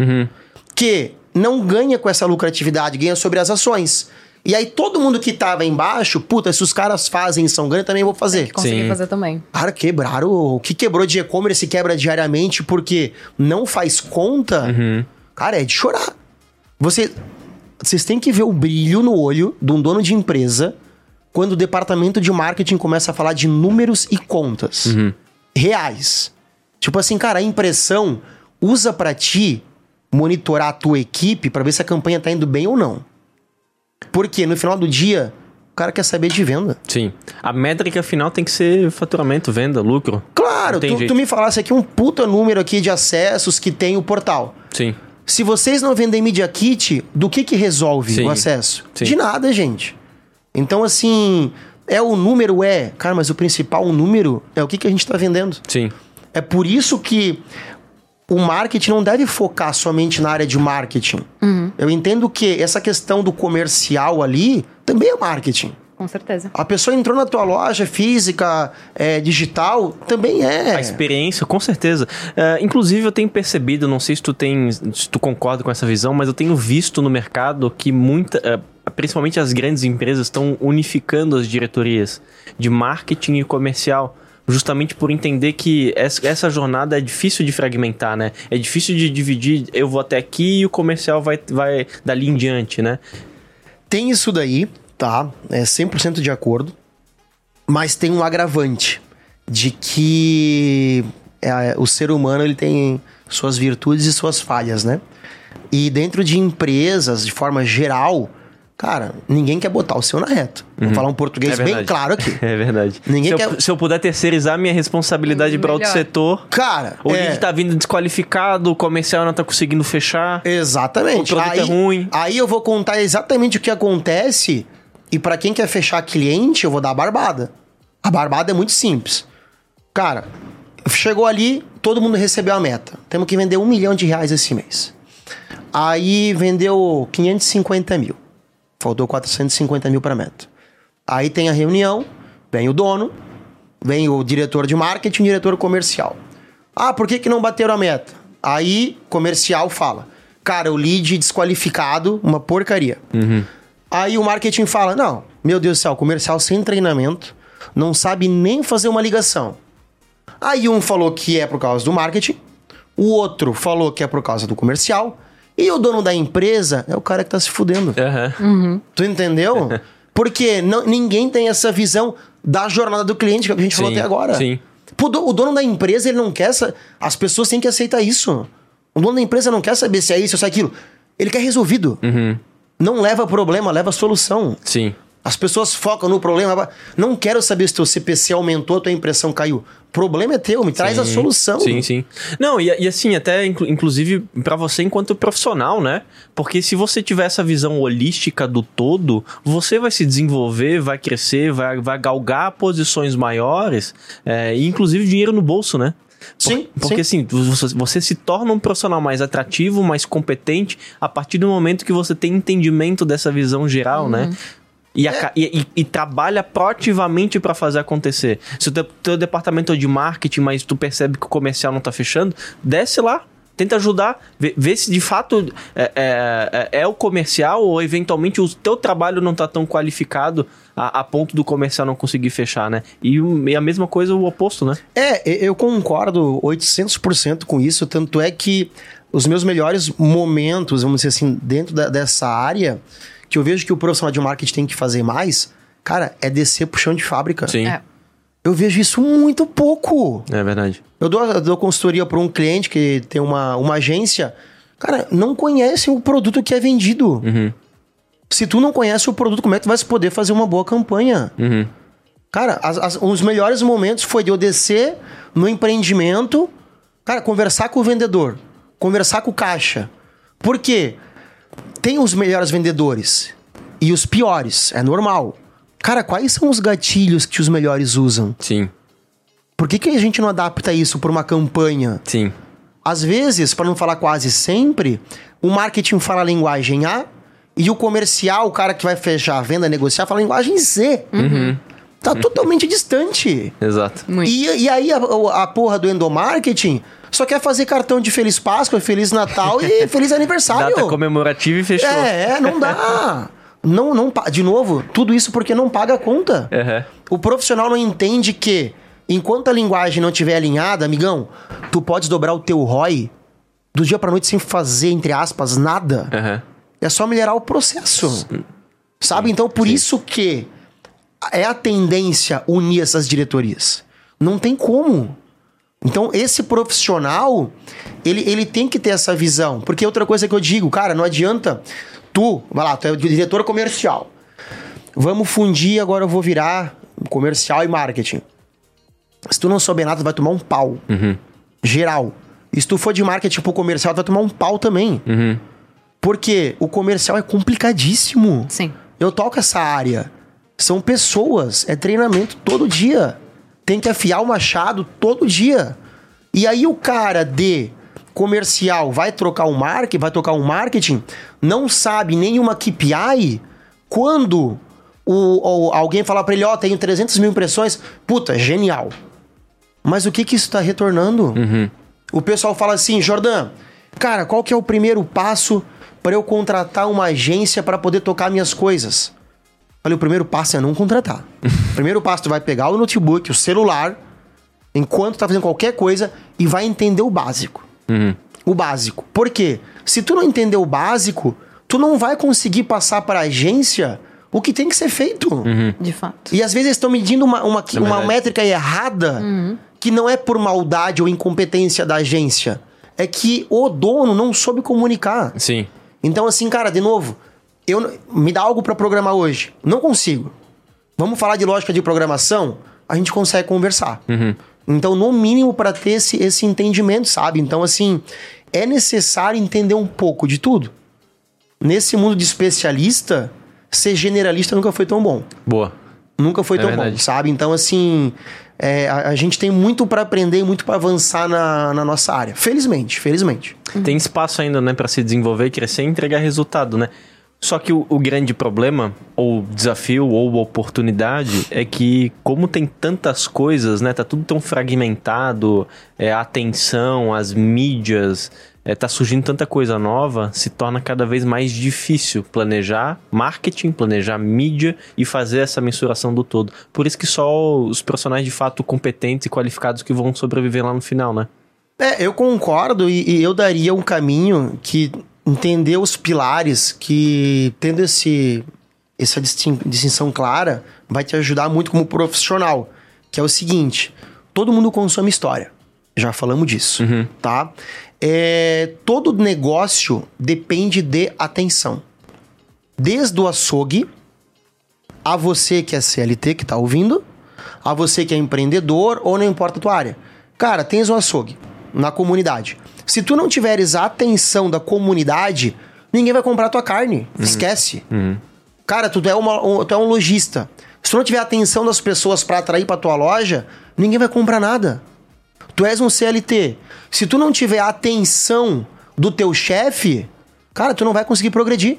que não ganha com essa lucratividade, ganha sobre as ações. E aí todo mundo que tava embaixo, puta, se os caras fazem e são grandes, também vou fazer. Consegui Sim. fazer também. Cara, quebraram. O que quebrou de e-commerce quebra diariamente porque não faz conta. Cara, é de chorar. Você, vocês têm que ver o brilho no olho de um dono de empresa quando o departamento de marketing começa a falar de números e contas reais. Tipo assim, cara, a impressão usa pra ti monitorar a tua equipe pra ver se a campanha tá indo bem ou não. Porque no final do dia, o cara quer saber de venda. Sim. A métrica final tem que ser faturamento, venda, lucro. Claro, tu, tu me falasse aqui um puta número aqui de acessos que tem o portal. Sim. Se vocês não vendem Media Kit, do que que resolve Sim. o acesso? Sim. De nada, gente. Então, assim, é o número, é. Cara, mas o principal número é o que, que a gente tá vendendo. Sim. É por isso que o marketing não deve focar somente na área de marketing. Eu entendo que essa questão do comercial ali também é marketing. Com certeza. A pessoa entrou na tua loja física, é, digital, também é. A experiência, com certeza. É, inclusive, eu tenho percebido, não sei se tu tem, se tu concorda com essa visão, mas eu tenho visto no mercado que muita, é, principalmente as grandes empresas estão unificando as diretorias de marketing e comercial. Justamente por entender que essa, jornada é difícil de fragmentar, né? É difícil de dividir, eu vou até aqui e o comercial vai, vai dali em diante, né? Tem isso daí, tá? É 100% de acordo. Mas tem um agravante de que é, o ser humano ele tem suas virtudes e suas falhas, né? E dentro de empresas, de forma geral, cara, ninguém quer botar o seu na reta. Vou falar um português É bem claro aqui. É verdade. Ninguém se, eu, quer- se eu puder terceirizar minha responsabilidade para outro setor, Cara, O é, lead tá vindo desqualificado, o comercial não tá conseguindo fechar. Exatamente. O produto aí, é ruim. Aí eu vou contar exatamente o que acontece. E pra quem quer fechar cliente, eu vou dar a barbada. A barbada é muito simples. Cara, chegou ali, todo mundo recebeu a meta. Temos que vender um milhão de reais esse mês. Aí vendeu 550 mil. Faltou 450 mil pra meta. Aí tem a reunião, vem o dono, vem o diretor de marketing o diretor comercial. Ah, por que, que não bateram a meta? Aí, comercial fala: Cara, o lead desqualificado, uma porcaria. Aí o marketing fala: Não, meu Deus do céu, comercial sem treinamento, não sabe nem fazer uma ligação. Aí um falou que é por causa do marketing, o outro falou que é por causa do comercial, e o dono da empresa é o cara que tá se fudendo. Aham. Tu entendeu? Porque não- ninguém tem essa visão da jornada do cliente que a gente falou Sim, até agora. sim. Pô, o dono da empresa, ele não quer. Essa... As pessoas têm que aceitar isso. O dono da empresa não quer saber se é isso ou se é aquilo. Ele quer resolvido. Uhum. Não leva problema, leva solução. Sim. As pessoas focam no problema. Não quero saber se teu CPC aumentou, tua impressão caiu. O problema é teu, me traz a Sim. solução. Sim, sim. Não, e, e assim, até inclu- inclusive pra você enquanto profissional, né? Porque se você tiver essa visão holística do todo, você vai se desenvolver, vai crescer, vai, vai galgar posições maiores, é, e inclusive dinheiro no bolso, né? Por- Sim, Porque assim, você, você se torna um profissional mais atrativo, mais competente, a partir do momento que você tem entendimento dessa visão geral, né? E, aca- e- e- e trabalha proativamente para fazer acontecer. Se o teu, teu departamento é de marketing, mas tu percebe que o comercial não tá fechando, desce lá. Tenta ajudar, vê, vê se de fato é, é, é, é o comercial ou eventualmente o teu trabalho não tá tão qualificado a, a ponto do comercial não conseguir fechar, né? E, e a mesma coisa o oposto, né? É, eu concordo 800% com isso, tanto é que os meus melhores momentos, vamos dizer assim, dentro da- dessa área, que eu vejo que o profissional de marketing tem que fazer mais, cara, é descer pro chão de fábrica. Sim, É. Eu vejo isso muito pouco. é verdade. Eu dou, eu dou consultoria para um cliente que tem uma, uma agência, cara, não conhece o produto que é vendido. Uhum. Se tu não conhece o produto, como é que tu vai poder fazer uma boa campanha? Uhum. Cara, as- as- um dos melhores momentos foi de eu descer no empreendimento, cara, conversar com o vendedor, conversar com o caixa. Por quê? Tem os melhores vendedores e os piores, é normal. Cara, quais são os gatilhos que os melhores usam? Sim, Por que, que a gente não adapta isso para uma campanha? sim. Às vezes, para não falar quase sempre, o marketing fala a linguagem A e o comercial, o cara que vai fechar a venda, negociar, fala a linguagem Z. Tá totalmente distante. Exato. E, e aí a, a porra do endomarketing só quer fazer cartão de Feliz Páscoa, Feliz Natal e Feliz Aniversário. Data comemorativa e fechou. É, não dá. Não, não, de novo, tudo isso porque não paga a conta. Uhum. O profissional não entende que, enquanto a linguagem não estiver alinhada, amigão, tu podes dobrar o teu ROI do dia pra noite sem fazer, entre aspas, nada. Uhum. É só melhorar o processo. Sabe? Então, por isso que é a tendência unir essas diretorias. Não tem como. Então, esse profissional, ele, ele tem que ter essa visão. Porque outra coisa que eu digo, cara, não adianta tu, vai lá, tu é o diretor comercial. Vamos fundir, agora eu vou virar comercial e marketing. Se tu não souber nada, tu vai tomar um pau. Geral. E se tu for de marketing pro comercial, tu vai tomar um pau também. Uhum. Porque o comercial é complicadíssimo. Sim. Eu toco essa área. São pessoas, é treinamento todo dia. Tem que afiar o machado todo dia. E aí o cara de comercial vai trocar um marketing, vai tocar um marketing, não sabe nenhuma KPI, quando o, alguém falar pra ele, ó, tenho 300 mil impressões, puta, genial. Mas o que que isso tá retornando? O pessoal fala assim, Jordan, cara, qual que é o primeiro passo para eu contratar uma agência para poder tocar minhas coisas? Falei, o primeiro passo é não contratar. primeiro passo, tu vai pegar o notebook, o celular, enquanto tá fazendo qualquer coisa, e vai entender o básico. O básico. Por quê? Se tu não entender o básico, tu não vai conseguir passar para a agência o que tem que ser feito. De fato. E às vezes eles estão medindo uma, uma, é uma métrica errada, que não é por maldade ou incompetência da agência. É que o dono não soube comunicar. Sim. Então, assim, cara, de novo, eu me dá algo pra programar hoje. Não consigo. Vamos falar de lógica de programação? A gente consegue conversar. Então, no mínimo, para ter esse, esse entendimento, sabe? Então, assim, é necessário entender um pouco de tudo. Nesse mundo de especialista, ser generalista nunca foi tão bom. Boa. Nunca foi É tão verdade. bom, sabe? Então, assim, é, a, a gente tem muito pra aprender e muito pra avançar na, na nossa área. Felizmente, felizmente. Tem espaço ainda, né, para se desenvolver, crescer e entregar resultado, né? Só que o, o grande problema, ou desafio, ou oportunidade, é que como tem tantas coisas, né? Tá tudo tão fragmentado, é, a atenção, as mídias, é, tá surgindo tanta coisa nova, se torna cada vez mais difícil planejar marketing, planejar mídia e fazer essa mensuração do todo. Por isso que só os profissionais de fato competentes e qualificados que vão sobreviver lá no final, né? É, eu concordo e, e eu daria um caminho que entender os pilares que tendo esse essa distin- distinção clara vai te ajudar muito como profissional, que é o seguinte, todo mundo consome história. Já falamos disso, tá? É, todo negócio depende de atenção. Desde o açougue a você que é CLT que tá ouvindo, a você que é empreendedor ou não importa a tua área. Cara, tens um açougue na comunidade. Se tu não tiveres a atenção da comunidade, ninguém vai comprar tua carne. Esquece. Cara, tu é, uma, um, tu é um lojista. Se tu não tiver a atenção das pessoas pra atrair pra tua loja, ninguém vai comprar nada. Tu és um CLT. Se tu não tiver a atenção do teu chefe, cara, tu não vai conseguir progredir.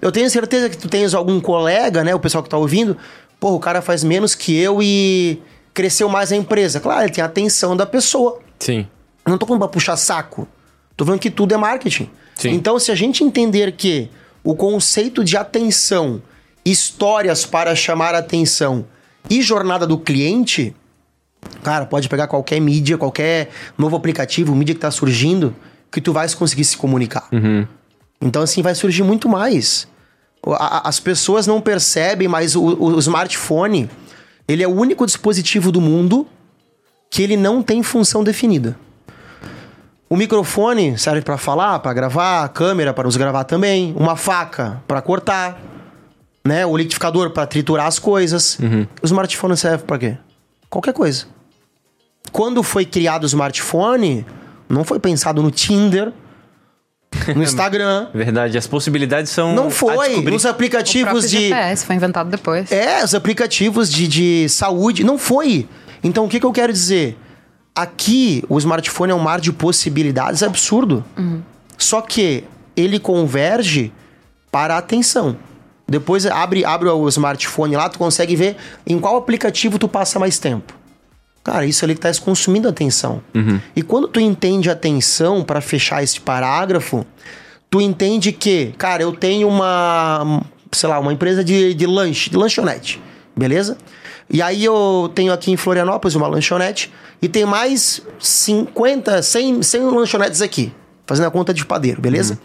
Eu tenho certeza que tu tens algum colega, né? O pessoal que tá ouvindo, pô, o cara faz menos que eu e cresceu mais a empresa. Claro, ele tem a atenção da pessoa. Sim. Não tô falando pra puxar saco. Tô falando que tudo é marketing. Sim. Então, se a gente entender que o conceito de atenção, histórias para chamar atenção e jornada do cliente, cara, pode pegar qualquer mídia, qualquer novo aplicativo, mídia que tá surgindo, que tu vai conseguir se comunicar. Então, assim, vai surgir muito mais. O- a- a- As pessoas não percebem, mas o, o smartphone, ele é o único dispositivo do mundo que ele não tem função definida. O microfone serve para falar, para gravar, a câmera para nos gravar também, uma faca para cortar, né? O liquidificador para triturar as coisas. O smartphone serve para quê? Qualquer coisa. Quando foi criado o smartphone, não foi pensado no Tinder, no Instagram, Verdade, as possibilidades são. não foi nos O aplicativos de GPS foi inventado depois. é, os aplicativos de, de saúde. Não foi. Então, o que, que eu quero dizer? Aqui, o smartphone é um mar de possibilidades absurdo. Só que ele converge para a atenção. Depois abre, abre o smartphone lá, tu consegue ver em qual aplicativo tu passa mais tempo. Cara, isso ali que tá consumindo atenção. E quando tu entende atenção para fechar esse parágrafo, tu entende que, cara, eu tenho uma, sei lá, uma empresa de, de lanche, de lanchonete, beleza? E aí eu tenho aqui em Florianópolis uma lanchonete e tem mais 50, 100, 100 lanchonetes aqui, fazendo a conta de padeiro, beleza?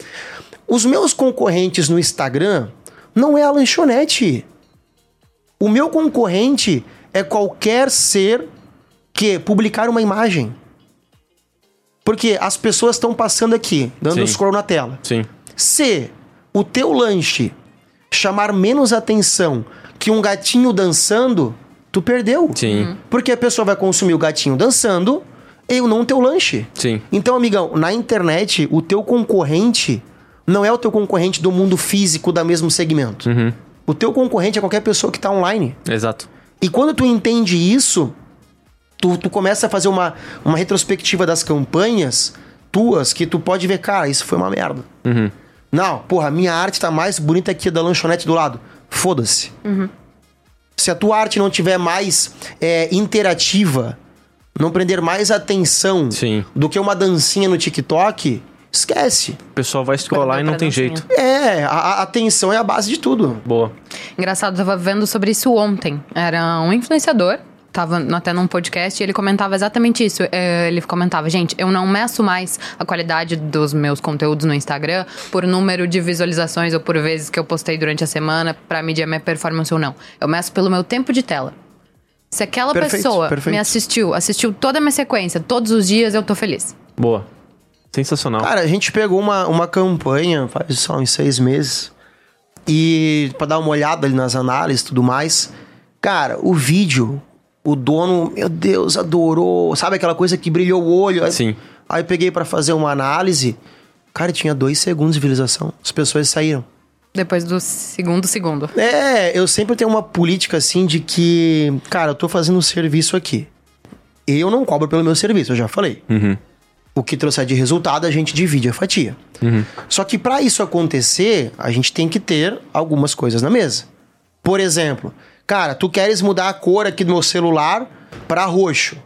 Os meus concorrentes no Instagram não é a lanchonete. O meu concorrente é qualquer ser que publicar uma imagem. Porque as pessoas estão passando aqui, dando Sim. scroll na tela. Sim. Se o teu lanche chamar menos atenção que um gatinho dançando, tu perdeu. Sim. Porque a pessoa vai consumir o gatinho dançando e não o teu lanche. Sim. Então, amigão, na internet, o teu concorrente não é o teu concorrente do mundo físico da mesmo segmento. Uhum. O teu concorrente é qualquer pessoa que tá online. Exato. E quando tu entende isso, tu, tu começa a fazer uma, uma retrospectiva das campanhas tuas que tu pode ver, cara, isso foi uma merda. Uhum. Não, porra, a minha arte tá mais bonita que a da lanchonete do lado. Foda-se. Se a tua arte não tiver mais é, interativa, não prender mais atenção Sim. do que uma dancinha no TikTok, esquece. O pessoal vai scrollar e não tem jeito. É, a, a atenção é a base de tudo. Boa. Engraçado, eu tava vendo sobre isso ontem. Era um influenciador, tava no- até num podcast, e ele comentava exatamente isso. É, Ele comentava, gente, eu não meço mais a qualidade dos meus conteúdos no Instagram por número de visualizações ou por vezes que eu postei durante a semana pra medir a minha performance ou não. Eu meço pelo meu tempo de tela. Se aquela Perfeito, pessoa perfeito. me assistiu, assistiu toda a minha sequência, todos os dias, eu tô feliz. Boa. Sensacional. Cara, a gente pegou uma, uma campanha faz só uns seis meses e pra dar uma olhada ali nas análises e tudo mais. Cara, o vídeo, o dono, meu Deus, adorou. Sabe aquela coisa que brilhou o olho? Aí- Sim. Aí eu peguei pra fazer uma análise. Cara, tinha dois segundos de visualização. As pessoas saíram. Depois do segundo segundo. É, eu sempre tenho uma política assim de que, cara, eu tô fazendo um serviço aqui. Eu não cobro pelo meu serviço, eu já falei. Uhum. O que trouxer de resultado, a gente divide a fatia. Só que para isso acontecer, a gente tem que ter algumas coisas na mesa. Por exemplo, cara, tu queres mudar a cor aqui do meu celular para roxo.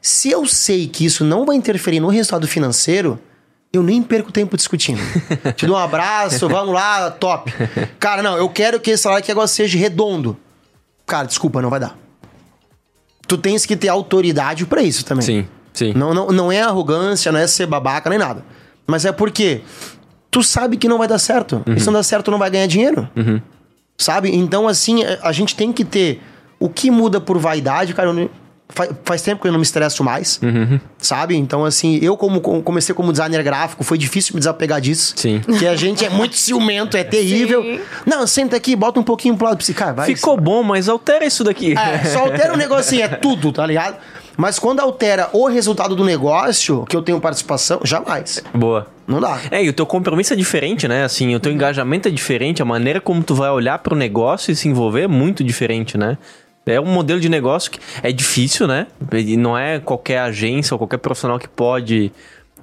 Se eu sei que isso não vai interferir no resultado financeiro, eu nem perco tempo discutindo. Te dou um abraço, vamos lá, top. Cara, não, eu quero que esse celular aqui agora seja redondo. Cara, desculpa, não vai dar. Tu tens que ter autoridade para isso também. Sim, sim. Não, não, não é arrogância, não é ser babaca nem nada. Mas é porque tu sabe que não vai dar certo. E se não dá certo, tu não vai ganhar dinheiro. Sabe? Então, assim, a gente tem que ter. O que muda por vaidade, cara, não- fa- faz tempo que eu não me estresso mais. Sabe? Então, assim, eu, como comecei como designer gráfico, foi difícil me desapegar disso. Sim. Que a gente é muito ciumento, é terrível. Sim. Não, senta aqui, bota um pouquinho pro lado. Cara, vai. Ficou bom, mas altera isso daqui. É, só altera o negocinho, é tudo, tá ligado? Mas quando altera o resultado do negócio, que eu tenho participação, jamais. Boa. Não dá. É, e o teu compromisso é diferente, né? Assim, o teu engajamento é diferente, a maneira como tu vai olhar pro negócio e se envolver é muito diferente, né? É um modelo de negócio que é difícil, né? E não é qualquer agência ou qualquer profissional que pode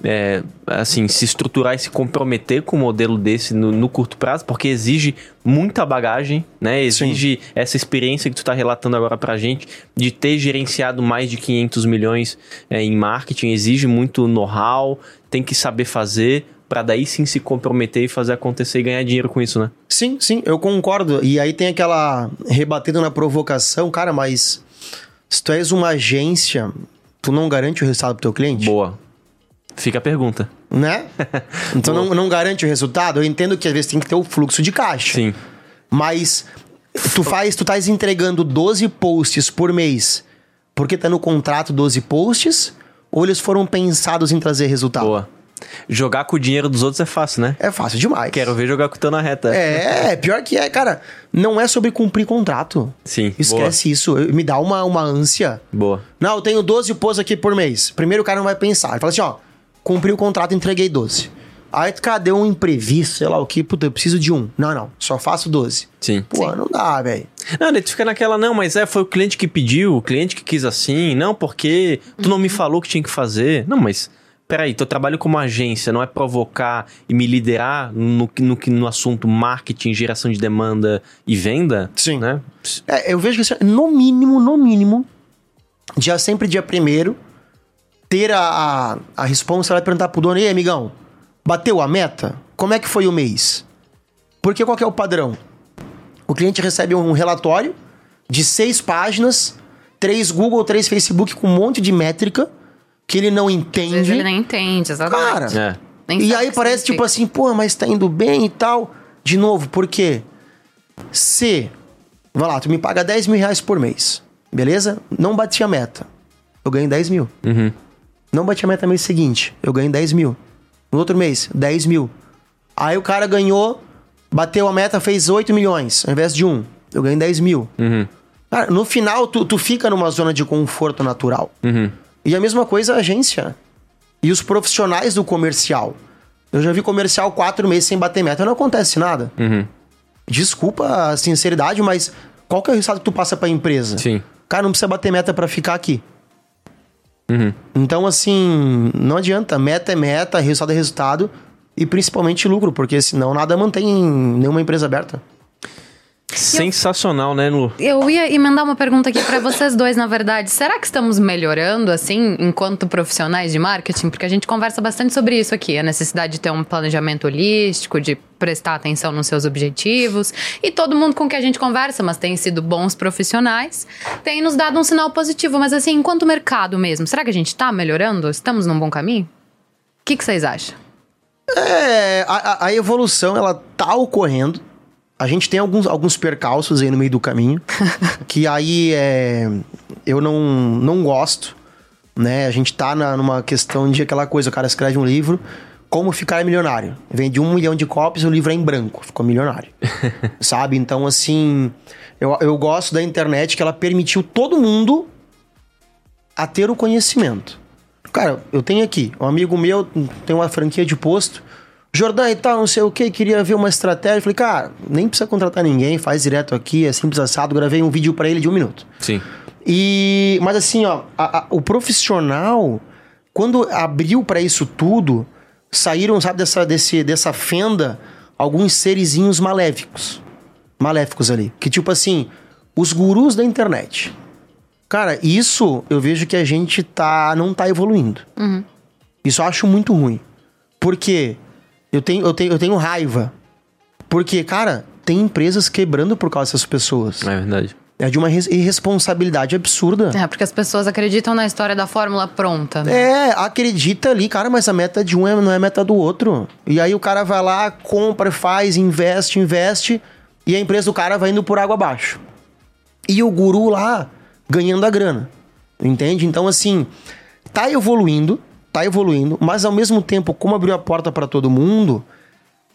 é, assim, se estruturar e se comprometer com um modelo desse no, no curto prazo, porque exige muita bagagem, né? Exige Sim. essa experiência que tu está relatando agora pra gente, de ter gerenciado mais de 500 milhões é, em marketing, exige muito know-how, tem que saber fazer para daí sim se comprometer e fazer acontecer e ganhar dinheiro com isso, né? Sim, sim, eu concordo. E aí tem aquela rebatendo na provocação, cara, mas se tu és uma agência, tu não garante o resultado pro teu cliente? Boa. Fica a pergunta. Né? Então não, não garante o resultado. Eu entendo que às vezes tem que ter o fluxo de caixa. Sim. Mas tu faz, tu estás entregando 12 posts por mês porque tá no contrato 12 posts ou eles foram pensados em trazer resultado? Boa. Jogar com o dinheiro dos outros é fácil, né? É fácil demais. Quero ver jogar com o teu na reta. É, pior que é, cara. Não é sobre cumprir contrato. Sim. Esquece boa. isso. Me dá uma, uma ânsia. Boa. Não, eu tenho 12 posts aqui por mês. Primeiro o cara não vai pensar. Ele fala assim, ó, cumpri o contrato, entreguei 12. Aí, cadê um imprevisto, sei lá o que, puta, eu preciso de um. Não, não, só faço 12. Sim. Pô, Sim. não dá, velho. Não, daí tu fica naquela, não, mas é, foi o cliente que pediu, o cliente que quis assim, não, porque tu não me falou que tinha que fazer. Não, mas peraí, teu trabalho como agência não é provocar e me liderar no, no, no assunto marketing, geração de demanda e venda? Sim. Né? É, eu vejo que assim, no mínimo, no mínimo, dia sempre dia primeiro, ter a, a, a resposta, ela vai perguntar pro dono, e aí, amigão, bateu a meta? Como é que foi o mês? Porque qual que é o padrão? O cliente recebe um relatório de seis páginas, três Google, três Facebook com um monte de métrica que ele não entende. Às ele nem entende, exatamente. Cara, é. e aí parece tipo assim, pô, mas tá indo bem e tal. De novo, por quê? Se, vai lá, tu me paga 10 mil reais por mês, beleza? Não bati a meta. Eu ganho 10 mil. Uhum. Não bati a meta mês seguinte, eu ganho 10 mil. No outro mês, 10 mil. Aí o cara ganhou, bateu a meta, fez 8 milhões, ao invés de um. Eu ganho 10 mil. Uhum. Cara, no final, tu, tu fica numa zona de conforto natural. Uhum. E a mesma coisa a agência. E os profissionais do comercial. Eu já vi comercial quatro meses sem bater meta, não acontece nada. Uhum. Desculpa a sinceridade, mas qual que é o resultado que tu passa pra empresa? Sim. Cara, não precisa bater meta para ficar aqui. Uhum. Então, assim, não adianta. Meta é meta, resultado é resultado. E principalmente lucro, porque senão nada mantém nenhuma empresa aberta. Sensacional, né, Lu? Eu ia emendar uma pergunta aqui para vocês dois, na verdade. Será que estamos melhorando, assim, enquanto profissionais de marketing? Porque a gente conversa bastante sobre isso aqui. A necessidade de ter um planejamento holístico, de prestar atenção nos seus objetivos. E todo mundo com que a gente conversa, mas tem sido bons profissionais, tem nos dado um sinal positivo. Mas, assim, enquanto mercado mesmo, será que a gente está melhorando? Estamos num bom caminho? O que, que vocês acham? É, a, a evolução, ela tá ocorrendo a gente tem alguns, alguns percalços aí no meio do caminho, que aí é, eu não, não gosto, né? A gente tá na, numa questão de aquela coisa, o cara escreve um livro, como ficar milionário. Vende um milhão de cópias, o livro é em branco, ficou milionário. Sabe? Então, assim, eu, eu gosto da internet que ela permitiu todo mundo a ter o conhecimento. Cara, eu tenho aqui, um amigo meu tem uma franquia de posto, Jordão e tal, não sei o que, queria ver uma estratégia. Falei, cara, nem precisa contratar ninguém, faz direto aqui, é simples assado. Gravei um vídeo para ele de um minuto. Sim. E, mas assim, ó, a, a, o profissional, quando abriu para isso tudo, saíram, sabe, dessa, desse, dessa fenda, alguns serizinhos maléficos. Maléficos ali. Que tipo assim, os gurus da internet. Cara, isso eu vejo que a gente tá, não tá evoluindo. Uhum. Isso eu acho muito ruim. Porque eu tenho, eu tenho, eu tenho raiva. Porque, cara, tem empresas quebrando por causa dessas pessoas. É verdade. É de uma irresponsabilidade absurda. É, porque as pessoas acreditam na história da fórmula pronta. Né? É, acredita ali, cara, mas a meta de um é, não é a meta do outro. E aí o cara vai lá, compra, faz, investe, investe, e a empresa do cara vai indo por água abaixo. E o guru lá ganhando a grana. Entende? Então, assim, tá evoluindo, tá evoluindo, mas ao mesmo tempo, como abriu a porta para todo mundo,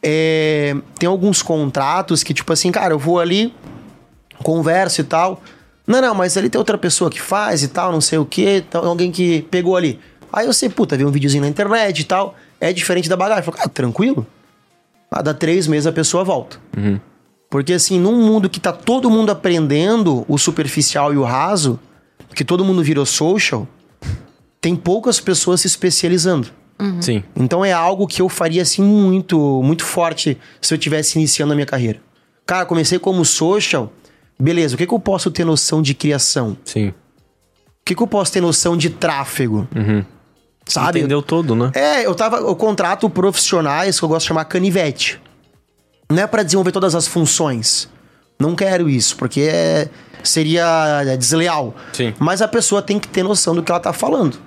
é, tem alguns contratos que, tipo assim, cara, eu vou ali, converso e tal. Não, não, mas ali tem outra pessoa que faz e tal, não sei o que, então, alguém que pegou ali. Aí eu sei, puta, vi um videozinho na internet e tal, é diferente da bagagem. Eu falo, cara, tranquilo. A dá três meses a pessoa volta. Uhum. Porque assim, num mundo que tá todo mundo aprendendo o superficial e o raso, que todo mundo virou social, tem poucas pessoas se especializando. Sim. Então é algo que eu faria assim muito, muito forte se eu tivesse iniciando a minha carreira. Cara, comecei como social, beleza, o que, que eu posso ter noção de criação? Sim. O que, que eu posso ter noção de tráfego? Sabe? Entendeu todo, né? É, eu tava. Eu contrato profissionais que eu gosto de chamar canivete. Não é pra desenvolver todas as funções. Não quero isso, porque é- seria desleal. Sim. Mas a pessoa tem que ter noção do que ela tá falando.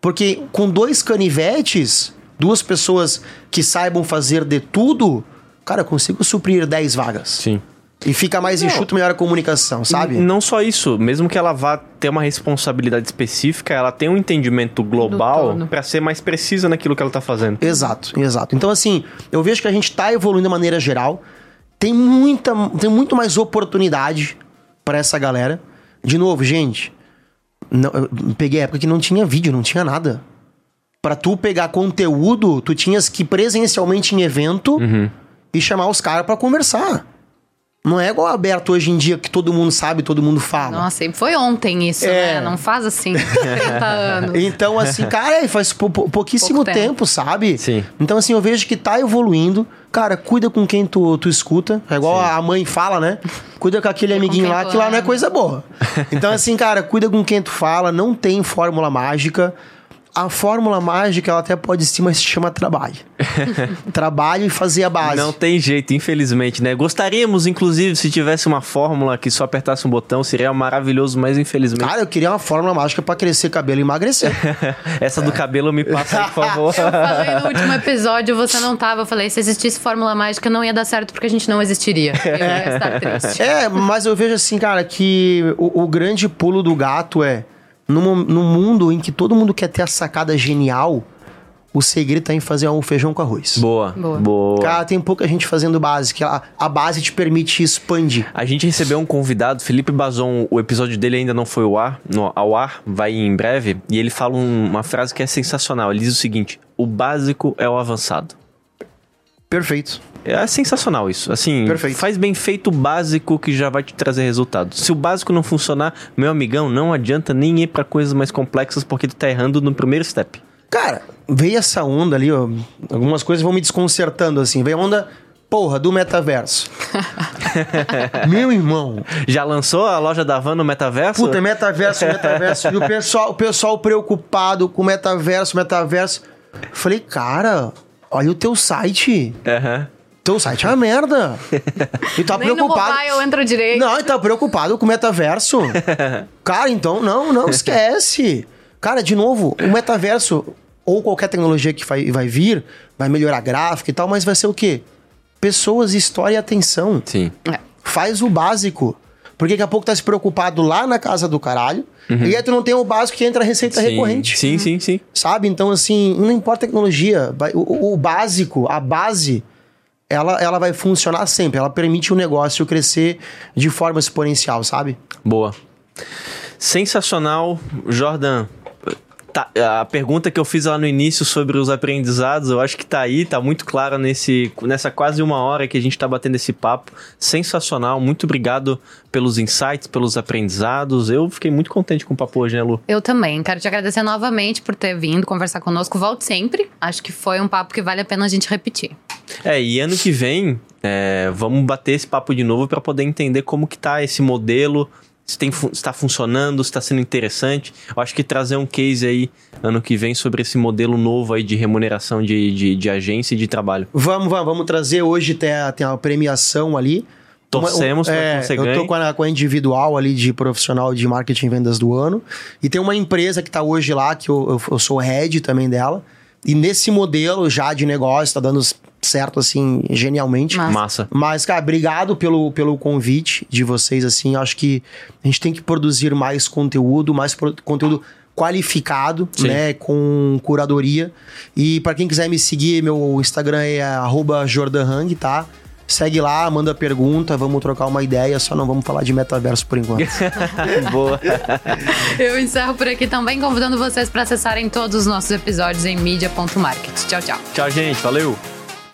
Porque com dois canivetes, duas pessoas que saibam fazer de tudo, cara, eu consigo suprir 10 vagas. Sim. E fica mais enxuto, melhor a comunicação, sabe? N- Não só isso, mesmo que ela vá ter uma responsabilidade específica, ela tem um entendimento global pra ser mais precisa naquilo que ela tá fazendo. Exato, exato. Então, assim, eu vejo que a gente tá evoluindo de maneira geral. Tem muita, tem muito mais oportunidade para essa galera. De novo, gente, não, peguei a época que não tinha vídeo, não tinha nada. Pra tu pegar conteúdo, tu tinhas que ir presencialmente em evento e chamar os caras pra conversar. Não é igual aberto hoje em dia que todo mundo sabe, todo mundo fala. Nossa, e foi ontem isso, É. né? Não faz assim 30 anos. Então, assim, cara, é, faz pou- pou- pouquíssimo tempo. tempo. sabe? Sim. Então, assim, eu vejo que tá evoluindo. Cara, cuida com quem tu, tu escuta. É igual a mãe fala, né? Cuida com aquele amiguinho quem lá, que lá não é coisa boa. Então, assim, cara, cuida com quem tu fala. Não tem fórmula mágica. A fórmula mágica, ela até pode sim, mas se chama trabalho. trabalho e fazer a base. Não tem jeito, infelizmente, né? Gostaríamos, inclusive, se tivesse uma fórmula que só apertasse um botão, seria maravilhoso, mas infelizmente. Cara, eu queria uma fórmula mágica pra crescer cabelo e emagrecer. Essa do cabelo me passa aí, por favor. Eu falei no último episódio, você não tava. Eu falei, se existisse Fórmula Mágica, não ia dar certo porque a gente não existiria. Eu ia estar triste. É, mas eu vejo assim, cara, que o, o grande pulo do gato é no, mo- no mundo em que todo mundo quer ter a sacada genial, o segredo tá em fazer um feijão com arroz. Boa, Boa. boa. Cara, tem pouca gente fazendo base, que a, a base te permite expandir. A gente recebeu um convidado, Felipe Bazon, o episódio dele ainda não foi ao ar, no- ao ar, vai em breve, e ele fala um- uma frase que é sensacional. Ele diz o seguinte: o básico é o avançado. Perfeito. É sensacional isso. Assim, Perfeito. faz bem feito o básico que já vai te trazer resultado. Se o básico não funcionar, meu amigão, não adianta nem ir pra coisas mais complexas porque tu tá errando no primeiro step. Cara, veio essa onda ali, ó. Algumas coisas vão me desconcertando, assim. Veio a onda, porra, do metaverso. Meu irmão. Já lançou a loja da Van no metaverso? Puta, metaverso, metaverso. e o pessoal, o pessoal preocupado com metaverso, metaverso. Falei, cara, olha o teu site. Aham. Teu site é uma merda. E tá Nem no preocupado. mobile entra direito. Não, e tá preocupado com o metaverso. Cara, então, não, não esquece. Cara, de novo, o metaverso, ou qualquer tecnologia que vai, vai vir, vai melhorar a gráfica e tal, mas vai ser o quê? Pessoas, história e atenção. Sim. É. Faz o básico. Porque daqui a pouco tá se preocupado lá na casa do caralho. Uhum. E aí tu não tem o básico que entra a receita Sim. recorrente. Sim, sim, sim. Sabe? Então, assim, não importa a tecnologia. o- o básico, a base, ela, ela vai funcionar sempre. Ela permite o negócio crescer de forma exponencial, sabe? Boa. Sensacional, Jordan. Tá, a pergunta que eu fiz lá no início sobre os aprendizados, eu acho que tá aí, tá muito clara nesse, nessa quase uma hora que a gente tá batendo esse papo. Sensacional, muito obrigado pelos insights, pelos aprendizados. Eu fiquei muito contente com o papo hoje, né, Lu? Eu também. Quero te agradecer novamente por ter vindo conversar conosco. Volte sempre. Acho que foi um papo que vale a pena a gente repetir. É, e ano que vem, é, vamos bater esse papo de novo para poder entender como que tá esse modelo, se tem, fu- se tá funcionando, se tá sendo interessante. Eu acho que trazer um case aí ano que vem sobre esse modelo novo aí de remuneração de, de, de agência e de trabalho. Vamos, vamos, vamos trazer hoje tem a, tem a premiação ali. Torcemos pra é, que você Eu tô ganhe. com a, com a individual ali de profissional de marketing e vendas do ano. E tem uma empresa que tá hoje lá, que eu, eu, eu sou head também dela. E nesse modelo já de negócio, tá dando certo assim, genialmente. Massa. Massa. Mas, cara, obrigado pelo, pelo convite de vocês, assim. Acho que a gente tem que produzir mais conteúdo, mais pro- conteúdo qualificado, Sim. né? Com curadoria. E pra quem quiser me seguir, meu Instagram é arroba jordanhang, tá? Segue lá, manda pergunta, vamos trocar uma ideia, só não vamos falar de metaverso por enquanto. Boa. Eu encerro por aqui também, convidando vocês para acessarem todos os nossos episódios em mídia.market. Tchau, tchau. Tchau, gente. Valeu.